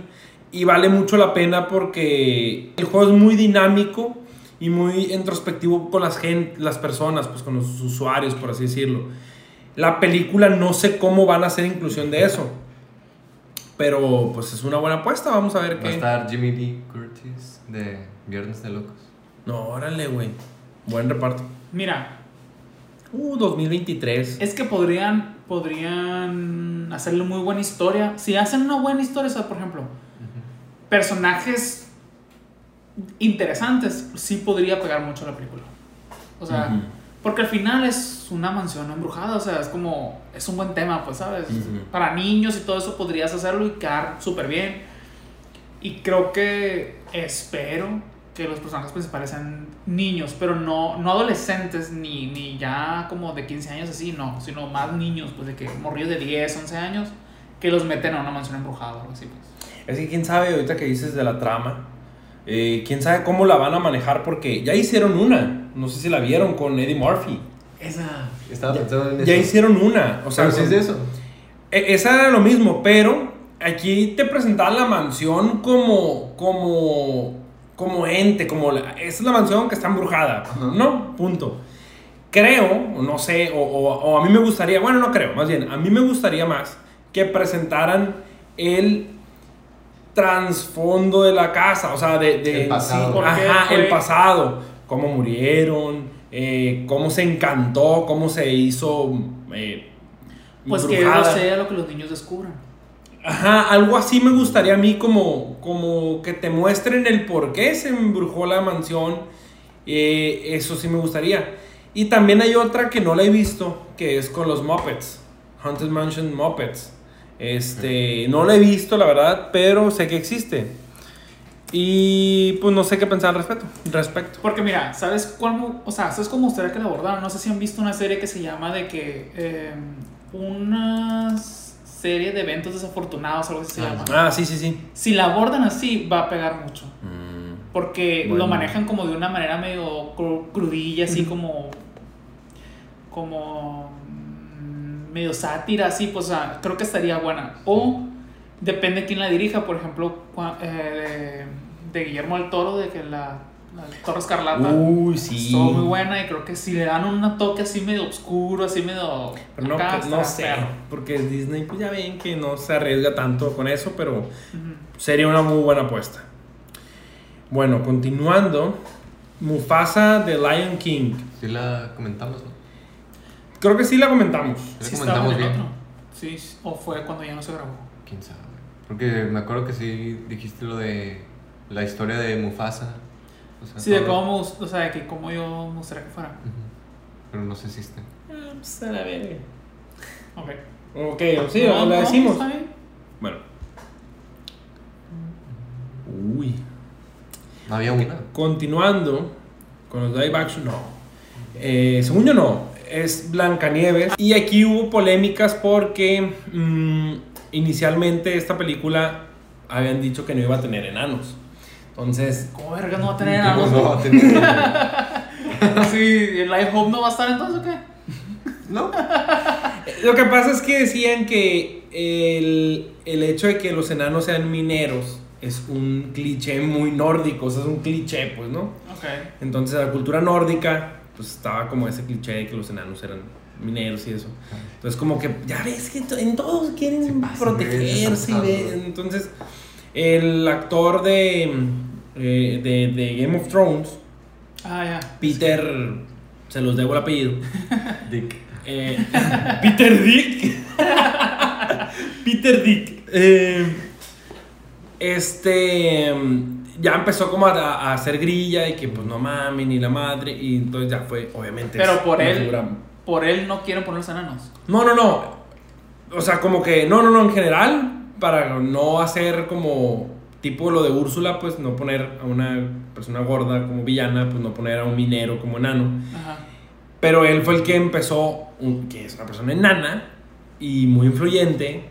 Y vale mucho la pena porque el juego es muy dinámico y muy introspectivo con las, gen- las personas, pues con los usuarios, por así decirlo. La película no sé cómo van a hacer inclusión de eso. Pero pues es una buena apuesta, vamos a ver Va a qué. estar Jimmy Lee Curtis de Viernes de Locos. No, órale, güey. Buen reparto. Mira, Uh, 2023. es que podrían, podrían hacerle muy buena historia. Si hacen una buena historia, o sea, por ejemplo, personajes interesantes, sí podría pegar mucho la película. O sea, porque al final es una mansión embrujada, o sea, es como, es un buen tema, pues, ¿sabes? Ujú. Para niños y todo eso podrías hacerlo y quedar súper bien. Y creo que espero que los personajes principales sean niños, pero no, no adolescentes ni, ni ya como de 15 años así, no, sino más niños, pues de que morrillos de 10, 11 años, que los meten a una mansión embrujada o algo así, pues. Es que quién sabe ahorita que dices de la trama. eh, quién sabe cómo la van a manejar porque ya hicieron una. No sé si la vieron con Eddie Murphy. Esa. Estaba Ya, pensando en eso. ya hicieron una. O sea, Pero sí es eso. E- Esa era lo mismo, pero aquí te presentaban la mansión como, como, como ente, como la, esa es la mansión que está embrujada, Ajá. ¿no? Punto. Creo, no sé, o, o- o a mí me gustaría, bueno, no creo, más bien, a mí me gustaría más que presentaran el trasfondo de la casa, o sea, de, de El pasado. sí, ¿Por qué ajá, el pasado, cómo murieron, eh, cómo se encantó, cómo se hizo eh, Pues que eso sea lo que los niños descubran. Ajá, algo así me gustaría a mí como, como que te muestren el por qué se embrujó la mansión. Eh, eso sí me gustaría. Y también hay otra que no la he visto, que es con los Muppets. Haunted Mansion Muppets. Este, no la he visto, la verdad, pero sé que existe. Y pues no sé qué pensar al respecto. respecto. Porque mira, ¿sabes cómo, o sea, ¿sabes cómo gustaría que la abordaran? No sé si han visto una serie que se llama de que eh, una serie de eventos desafortunados, algo así se Ah, llama. Ah, sí, sí, sí. Si la abordan así, va a pegar mucho. Porque Bueno. lo manejan como de una manera medio cru- crudilla, así como. como. mm, medio sátira, así, pues, o sea, creo que estaría buena. O depende quién la dirija, por ejemplo, cua- eh, de, Guillermo del Toro, de que la, la Torre Escarlata. Uy, sí. Estuvo muy buena y creo que si le dan un toque así medio oscuro, así medio. Pero no, acá, que- no está sé, perro. porque Disney pues ya ven que no se arriesga tanto con eso, pero sería una muy buena apuesta. Bueno, continuando, Mufasa de Lion King. Sí la comentamos, ¿no? Creo que sí la comentamos. Sí la Sí, estaba comentamos en el bien. otro. Sí, o fue cuando ya no se grabó. Quién sabe. Porque me acuerdo que sí dijiste lo de la historia de Mufasa. O sea, Sí, de cómo o sea, de que cómo yo gustaría que fuera. Ujú. Pero no sé si está. Ah, pues a la verga. Ok. Ok, sí, No, la decimos. Bueno. Uy. No había una. Continuando con los live action, no. Eh, según yo no, es Blancanieves. Y aquí hubo polémicas porque mm, inicialmente esta película habían dicho que no iba a tener enanos. Entonces, ¿Cómo verga no va a tener no va a tener- Sí, ¿el Live Hope no va a estar entonces o qué? No. lo que pasa es que decían que el, el hecho de que los enanos sean mineros es un cliché muy nórdico, o sea, es un cliché, pues, ¿no? Ok. Entonces, la cultura nórdica, pues estaba como ese cliché de que los enanos eran mineros y eso. Entonces, como que ya ves que en todos quieren protegerse. Entonces, el actor de, eh, de, de Game of Thrones, Ah, ya. Peter, se los debo el apellido. Dick. Eh, Peter Dick. Peter Dick. Eh, este. Ya empezó como a, a hacer grilla y que pues no mames ni la madre. Y entonces ya fue, obviamente. Pero por él- figura- Por él no quieren poner los enanos. No, no, no. O sea, como que. No, no, no. En general, para no hacer como. Tipo lo de Úrsula, pues no poner a una persona gorda como villana, pues no poner a un minero como enano. Ajá. Pero él fue el que empezó, un- que es una persona enana y muy influyente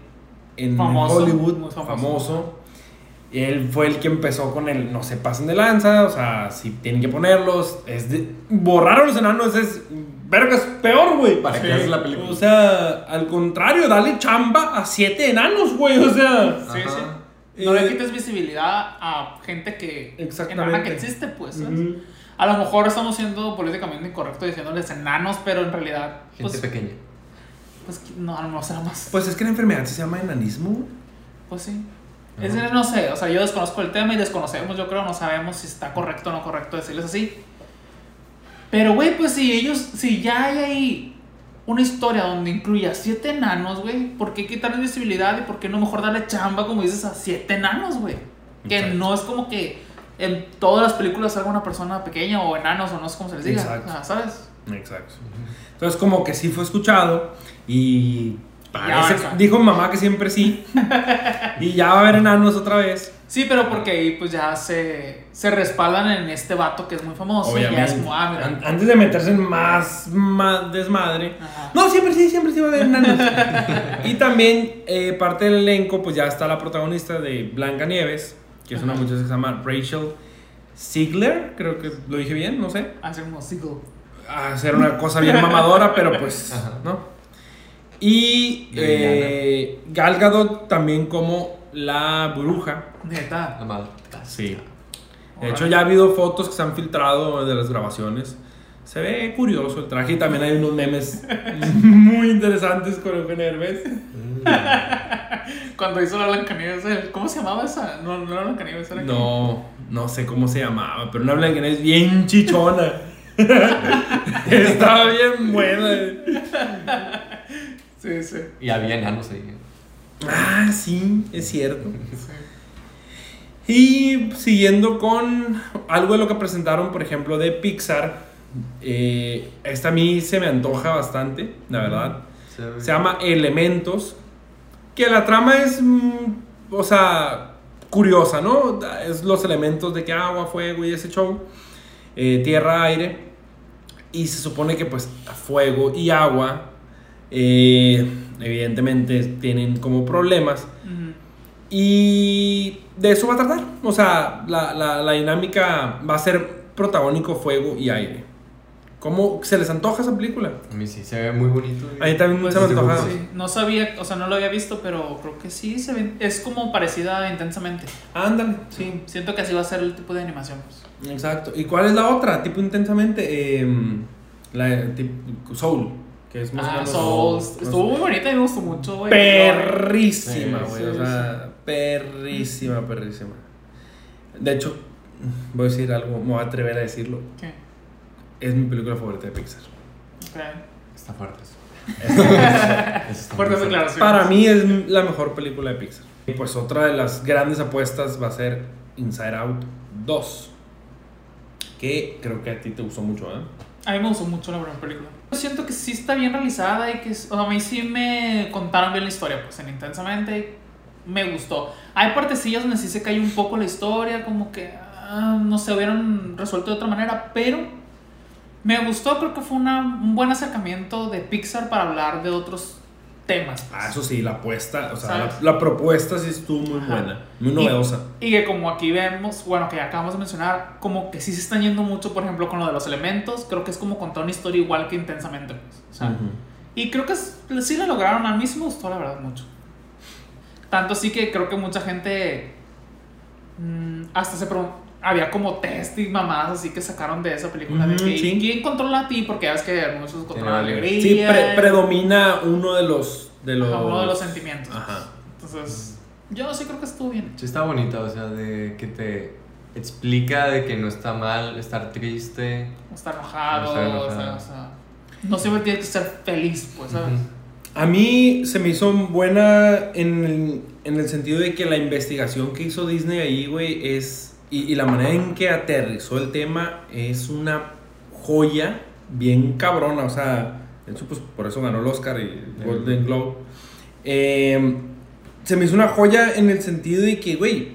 en Famoso, Hollywood, famoso. famoso. Él fue el que empezó con el no se pasen de lanza, o sea, si tienen que ponerlos, es de, borrar a los enanos es, verga, es peor, güey. ¿Para qué Sí. haces la película? O sea, al contrario, dale chamba a siete enanos, güey, o sea. Sí, Ajá. sí. No le Eh, quites visibilidad a gente que. Enana que existe, pues. A lo mejor estamos siendo políticamente incorrectos diciéndoles enanos, pero en realidad. Gente Pues, pequeña. pues no, a lo mejor será más. Pues es que la enfermedad se llama enanismo. Pues sí. Es no sé, o sea, yo desconozco el tema y desconocemos, yo creo, no sabemos si está correcto o no correcto decirles así. Pero, güey, pues si ellos, si ya hay ahí una historia donde incluye a siete enanos, güey, ¿por qué quitarles visibilidad y por qué no mejor darle chamba, como dices, a siete enanos, güey? Que Exacto. no es como que en todas las películas salga una persona pequeña o enanos o no sé cómo se les diga, Exacto. sea, ¿sabes? Exacto. Entonces, como que sí fue escuchado y parece- dijo mamá que siempre sí. y ya va a haber enanos otra vez. Sí, pero porque ahí pues ya se, se respaldan en este vato que es muy famoso y ya es como, ah, mira. An- Antes de meterse en más, más desmadre. Ajá. No, siempre sí, siempre sí va a haber enanos. y también, eh, parte del elenco, pues ya está la protagonista de Blanca Nieves, que es una muchacha que se llama Rachel Ziegler, creo que lo dije bien, no sé. Hacer un hocico. a hacer una cosa bien mamadora, pero pues, Ajá. ¿no? Y eh, Gal Gadot también como la bruja. Neta. Amado. Sí. De hecho, ya ha habido fotos que se han filtrado de las grabaciones. Se ve curioso el traje y también hay unos memes muy interesantes con Eugenio Derbez. Cuando hizo la Blancanieves, ¿cómo se llamaba esa? No, no era Blancanieves, era No, no sé cómo se llamaba, pero una Blancanieves bien chichona. Estaba bien buena. Sí, sí. Y había enanos ahí. Ah, sí, es cierto. Y siguiendo con algo de lo que presentaron, por ejemplo, de Pixar, eh, esta a mí se me antoja bastante, la verdad. Se llama Elementos, que la trama es, mm, o sea, curiosa, ¿no? Es los elementos de que agua, fuego y ese show, eh, tierra, aire, y se supone que pues fuego y agua, eh, evidentemente tienen como problemas. Y de eso va a tratar. O sea, la, la- la dinámica va a ser protagónico fuego y aire. ¿Cómo se les antoja esa película? A mí sí, se ve muy bonito. A mí también Pues se me sí, antoja. Sí, no sabía, o sea, no lo había visto, pero creo que sí se ve. Es como parecida intensamente. Ándale, sí. Siento que así va a ser el tipo de animación. Pues. Exacto. ¿Y cuál es la otra? Tipo intensamente. Em, la de tipo Soul. Que es más o Ah, menos. Soul. más- Estuvo muy bonita y me gustó mucho, güey. Perrísima, Sí, güey. sí, o sea, perrísima, perrísima. De hecho, voy a decir algo, me voy a atrever a decirlo. ¿Qué? Es mi película favorita de Pixar. Ok. Está fuerte eso. Fuertes fuerte. declaraciones. Para mí es la mejor película de Pixar. Y pues otra de las grandes apuestas va a ser Inside Out 2. Que creo que a ti te gustó mucho, ¿eh? A mí me gustó mucho la primera película. Yo siento que sí está bien realizada y que o sea, a mí sí me contaron bien la historia, pues en intensamente me gustó. Hay partecillas donde sí se cae un poco la historia, como que ah, no se hubieran resuelto de otra manera, pero me gustó, creo que fue una, un buen acercamiento de Pixar para hablar de otros temas. pues. Ah, eso sí, la apuesta, o sea, la, la propuesta sí estuvo muy Ajá. buena, muy Y- novedosa. Y que como aquí vemos, bueno, que acabamos de mencionar, como que sí se están yendo mucho, por ejemplo, con lo de los elementos, creo que es como contar una historia igual que intensamente. pues. O sea, Ujú. Y creo que es- sí lo lograron, a mí sí me gustó la verdad mucho. Tanto así que creo que mucha gente mm, hasta se preguntó, había como test y mamadas así que sacaron de esa película de Ujú, que, sí. ¿quién controla a ti? Porque ya ves que muchos controlan la alegría. Sí, pre- predomina uno de los... De los... ajá, uno de los sentimientos. Ajá. Entonces, yo sí creo que estuvo bien. Sí, está bonita, o sea, de que te explica de que no está mal estar triste. Estar enojado, Estar enojado. O sea, o sea, no siempre tienes que ser feliz, pues, ¿sabes? A mí se me hizo buena en el, en el sentido de que la investigación que hizo Disney ahí, güey, es... Y, y la manera en que aterrizó el tema es una joya bien cabrona, o sea, hecho, pues por eso ganó el Oscar y el Golden Globe. Eh, se me hizo una joya en el sentido de que, güey,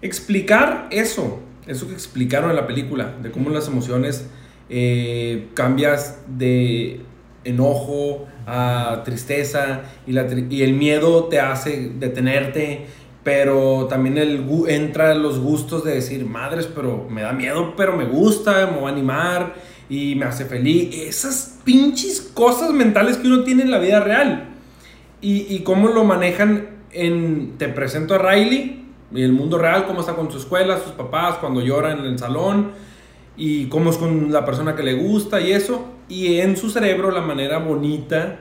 explicar eso, eso que explicaron en la película, de cómo las emociones eh, cambias de enojo tristeza y, la y el miedo te hace detenerte, pero también el, entra los gustos de decir, madres, pero me da miedo, pero me gusta, me voy a animar y me hace feliz. Esas pinches cosas mentales que uno tiene en la vida real. Y, y cómo lo manejan en... Te presento a Riley y el mundo real, cómo está con su escuela, sus papás, cuando llora en el salón y cómo es con la persona que le gusta y eso. Y en su cerebro la manera bonita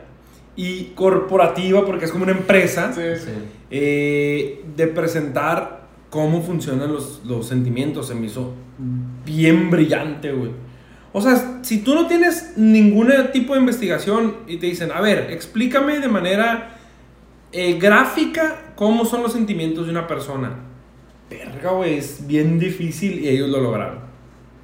y corporativa, porque es como una empresa, Sí, Sí. eh, de presentar cómo funcionan los, los sentimientos. Se me hizo bien brillante, güey. O sea, si tú no tienes ningún tipo de investigación y te dicen, a ver, explícame de manera eh, gráfica cómo son los sentimientos de una persona. Verga, güey, es bien difícil y ellos lo lograron.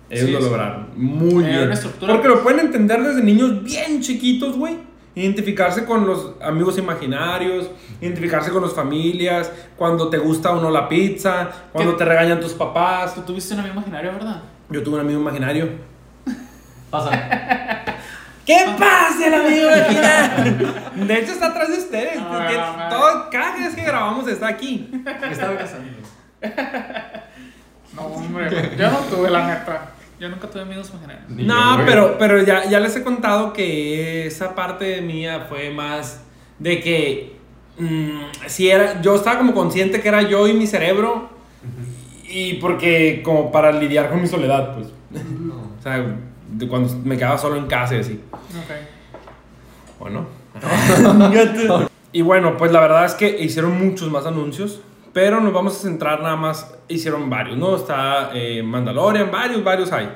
Ellos Sí, lo sí. lograron. Muy bien. una estructura. Porque lo pueden entender desde niños bien chiquitos, güey. Identificarse con los amigos imaginarios, identificarse con las familias, cuando te gusta o no la pizza, cuando ¿Qué? te regañan tus papás. Tú tuviste un amigo imaginario, ¿verdad? Yo tuve un amigo imaginario. Pasa. ¿Qué pasa, el amigo imaginario? De hecho, está atrás de ustedes. Porque ah, todo, cada vez que grabamos está aquí. Estaba casando. No, hombre. Yo no tuve, la neta. Yo nunca tuve amigos imaginarios. Ni No, yo, pero, pero ya, ya les he contado que esa parte mía fue más de que mm, si era, yo estaba como consciente que era yo y mi cerebro y porque como para lidiar con mi soledad, pues. No. O sea, de cuando me quedaba solo en casa y así. Ok. ¿O no? y bueno, pues la verdad es que hicieron muchos más anuncios, pero nos vamos a centrar nada más, hicieron varios, ¿no? Está eh, Mandalorian, varios, varios hay.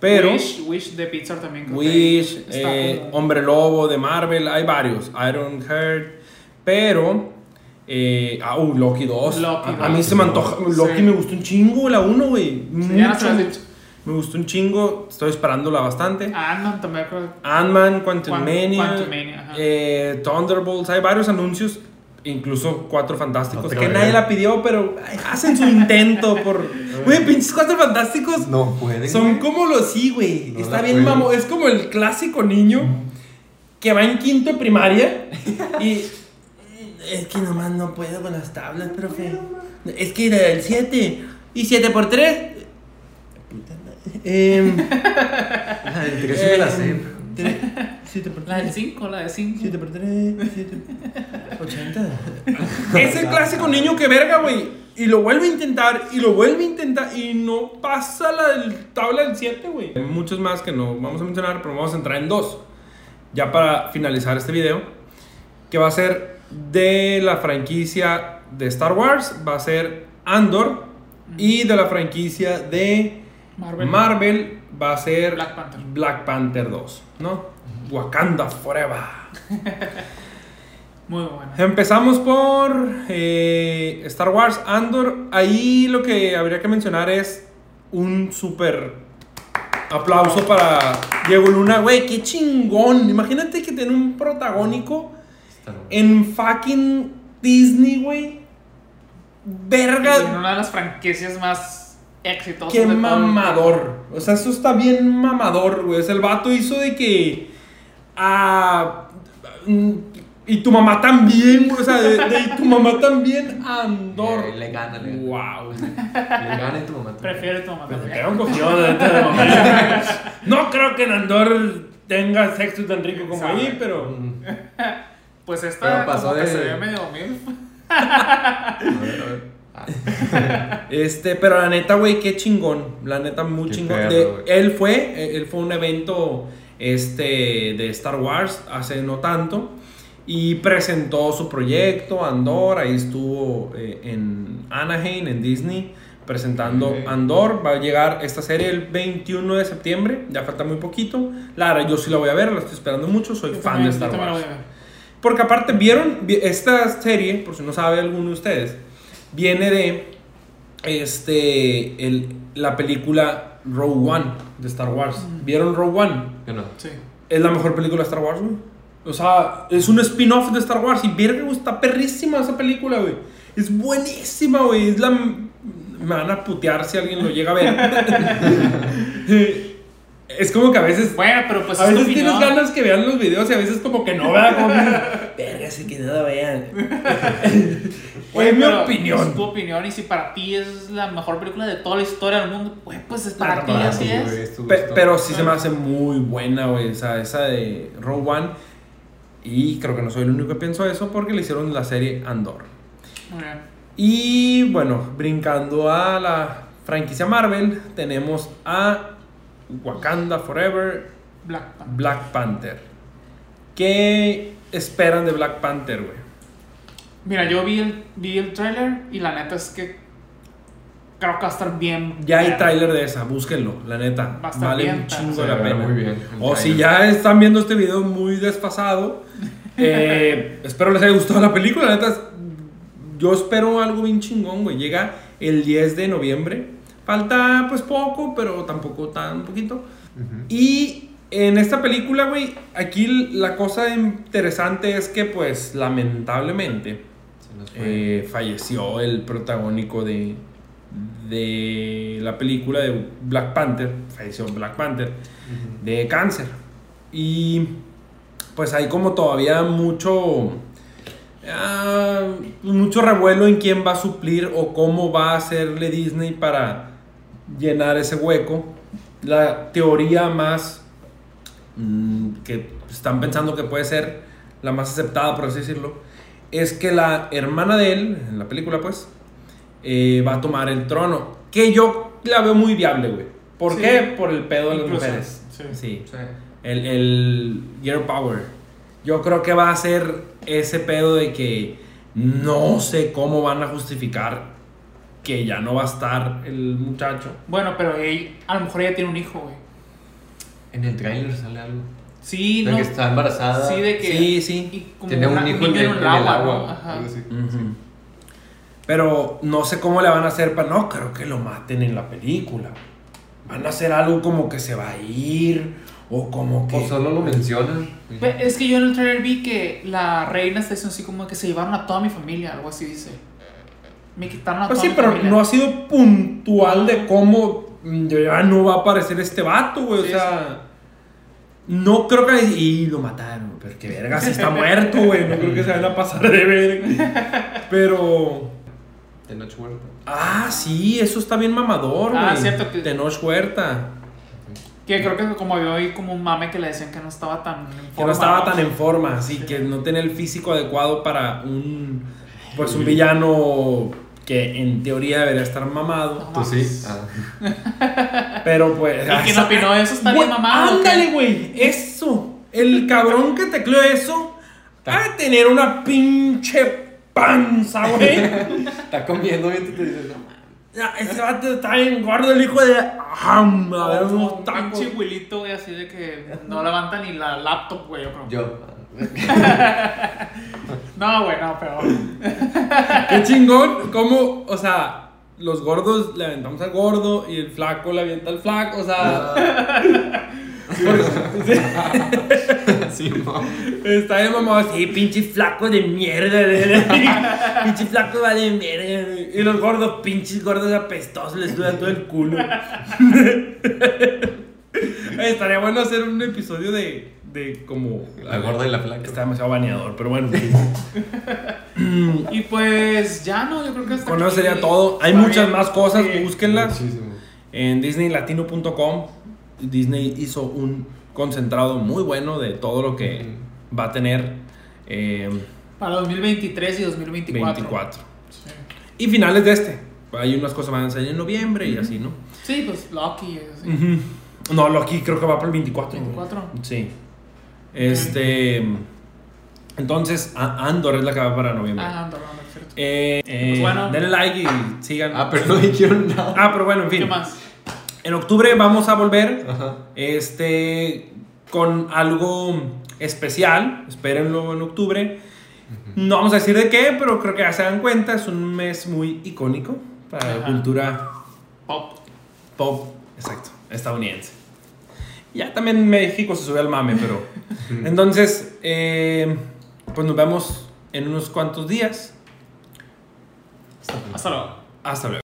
Pero... Wish, Wish de Pixar también. creo que Wish, está eh, Hombre Lobo de Marvel, hay varios. Iron Heart, pero. Eh, ah, uh, Loki 2. Loki a, a mí 2. se me antoja. Loki Sí. me gustó un chingo, la 1, güey. Me gustó un chingo, estoy esperándola bastante. Ant-Man también. Ant-Man, Quantum Mania, eh, Thunderbolts, hay varios anuncios, incluso Cuatro Fantásticos, No que creo. nadie la pidió, pero hacen su intento por... Güey, pinches Cuatro Fantásticos No pueden. son güey. como los sí, güey. No Está bien, mamo. Es como el clásico niño que va en quinto de primaria y. Es que nomás no puedo con las tablas, profe. Es que era el 7. ¿Y 7 por 3? Eh, me la sé. 7 por La del 3. 5, la de 5. 7 por 3. 80. Es el clásico niño que verga, güey. Y lo vuelve a intentar, y lo vuelve a intentar, y no pasa la del tabla del 7, güey. Hay muchos más que no vamos a mencionar, pero vamos a entrar en dos. Ya para finalizar este video, que va a ser de la franquicia de Star Wars, va a ser Andor, y de la franquicia de Marvel. Marvel va a ser Black Panther. Black Panther 2, ¿no? Wakanda Forever. Muy bueno. Empezamos por eh, Star Wars Andor. Ahí lo que habría que mencionar es un súper aplauso para Diego Luna. Güey, qué chingón. Imagínate que tiene un protagónico en fucking Disney, güey. En Verga. una de las franquicias más exitosas Qué de mamador. O sea, eso está bien mamador, güey. O sea, el vato hizo de que. Ah, mm, y tu mamá también, güey. O sea, de, de- y tu mamá también, Andor. Eh, le gana, le gana. Wow. Le gana y tu mamá. también. Prefiere tu mamá. Pero me de mamá. No creo que en Andor tenga sexo tan rico como ahí, pero. Mm. Pues esta Pero pasó como que de- se ve medio mil. A ver, a ver. Este, pero la neta, güey, qué chingón. La neta, muy Qué chingón. perro, De- güey. él fue, eh, él fue a un evento este, de Star Wars hace no tanto. Y presentó su proyecto, Andor. Ahí estuvo eh, en Anaheim, en Disney, presentando Ok. Andor. Va a llegar esta serie el 21 de septiembre. Ya falta muy poquito. La verdad, yo sí la voy a ver, la estoy esperando mucho. Soy Yo fan también- de Star Wars. Porque aparte, ¿vieron? Vi- Esta serie, por si no sabe alguno de ustedes, viene de este, el, la película Rogue One de Star Wars. ¿Vieron Rogue One? Yo no. Sí. Es la mejor película de Star Wars, güey. O sea, es un spin-off de Star Wars. Y verga, güey, está perrísima esa película, güey. Es buenísima, güey. Es la... Me van a putear si alguien lo llega a ver. Es como que a veces. Bueno, pero pues a veces tienes ganas que vean los videos y a veces como que no vean como que, Verga, sí que no lo vean. Güey, es mi opinión. Es tu opinión y si para ti es la mejor película de toda la historia del mundo, güey, pues es para Claro, ti, así Sí, es. güey, es tu Pe- gusto. pero sí se me hace muy buena, güey. O sea, esa de Rogue One. Y creo que no soy el único que pienso eso porque le hicieron la serie Andor. Muy bien. Y bueno, brincando a la franquicia Marvel, tenemos a Wakanda Forever, Black Panther. Black Panther. ¿Qué esperan de Black Panther, güey? Mira, yo vi el, vi el trailer y la neta es que creo que va a estar bien. Ya hay tráiler de esa, búsquenlo, la neta. Va a estar Vale bien, un chingo la pena. muy bien el O si ya están viendo este video muy desfasado, eh, espero les haya gustado la película. La neta, es- yo espero algo bien chingón, güey. Llega el 10 de noviembre. Falta pues poco, pero tampoco tan poquito. Ujú. Y en esta película, güey, aquí la cosa interesante es que pues lamentablemente. Eh, falleció el protagónico de, de la película de Black Panther, falleció Black Panther, de cáncer. Y pues hay como todavía mucho, ah, mucho revuelo en quién va a suplir o cómo va a hacerle Disney para llenar ese hueco. La teoría más mm, que están pensando que puede ser la más aceptada, por así decirlo, es que la hermana de él, en la película pues, eh, va a tomar el trono. Que yo la veo muy viable, güey. ¿Por Sí. qué? Por el pedo de las Incluso, mujeres. sí. Sí. Sí. El, el Girl Power. Yo creo que va a ser ese pedo de que no sé cómo van a justificar que ya no va a estar el muchacho. Bueno, pero ella, a lo mejor ella tiene un hijo, güey. En el tráiler sale algo. Sí, De no. que está embarazada. Sí, de que. Sí, sí. Tiene un hijo en, niño en en el el agua, agua. ¿no? Ajá. algo así. Ujú. Pero no sé cómo le van a hacer para... No, creo que lo maten en la película. Van a hacer algo como que se va a ir o como que... O solo lo mencionan. Es que yo en el trailer vi que la reina está diciendo así como que se llevaron a toda mi familia, algo así dice. Me quitaron a Pues toda sí, mi pero familia. no ha sido puntual de cómo mm, ya no va a aparecer este vato, güey. Sí, o sea, no creo que. Y lo mataron, pero que verga, si está muerto, güey. No creo que se van a pasar de verga. Pero. De Noche Huerta. Ah, sí, eso está bien mamador, güey. Ah, cierto que- Tenoch Huerta. Que creo que como yo oí como un mame que le decían que no estaba tan en forma. Que no estaba tan en forma, así que no tenía el físico adecuado para un. Pues un villano que en teoría debería estar mamado. No ¿Tú sí? mames. Ah. Pero pues. ¿Y quién opinó eso? ¿Está bien mamado? Ándale, güey. Eso. El cabrón que tecleó eso. Va a tener una pinche panza, güey. Está comiendo y tú te dices, no. Ya, Ese vato está bien gordo, el hijo de. Ajam, a ver, Como unos un tacos. Wilito, güey, así de que no levanta ni la laptop, güey, yo creo. Yo. No, güey, no, pero. Qué chingón. ¿Cómo? O sea, los gordos le aventamos al gordo y el flaco le avienta al flaco. O sea. sí. Sí, no. Está bien mamado, sí, pinche flaco de mierda, pinche flaco va de mierda. Y los gordos, pinches gordos apestosos, les duda todo el culo. Estaría bueno hacer un episodio de, de como... La gorda y la flaca. Está demasiado baneador, pero bueno. Y pues ya no, yo creo que hasta Con eso aquí sería todo. Hay muchas bien. más cosas, Sí. búsquenlas. Muchísimo. En disneylatino.com Disney hizo un concentrado muy bueno de todo lo que va a tener eh, Para 2023 y 2024. 24. Sí. Y finales de este. Hay unas cosas que van a salir en noviembre y así, ¿no? Sí, pues Loki, así. Ujú. No, Loki creo que va para el 24. güey. 24. Sí. Este. Entonces, Andor es la que va para noviembre. Ah, ando, ando, cierto. Eh, eh, Pues bueno. denle like y sigan. Ah, pero no dijeron nada. Ah, pero bueno, en fin. ¿Qué más? En octubre vamos a volver. Ajá. Este. Con algo especial. Espérenlo en octubre. No vamos a decir de qué, pero creo que ya se dan cuenta. Es un mes muy icónico para la cultura Pop. pop, exacto, estadounidense. Ya también México se sube al mame, pero. Entonces, eh, pues nos vemos en unos cuantos días. Hasta luego. Hasta luego.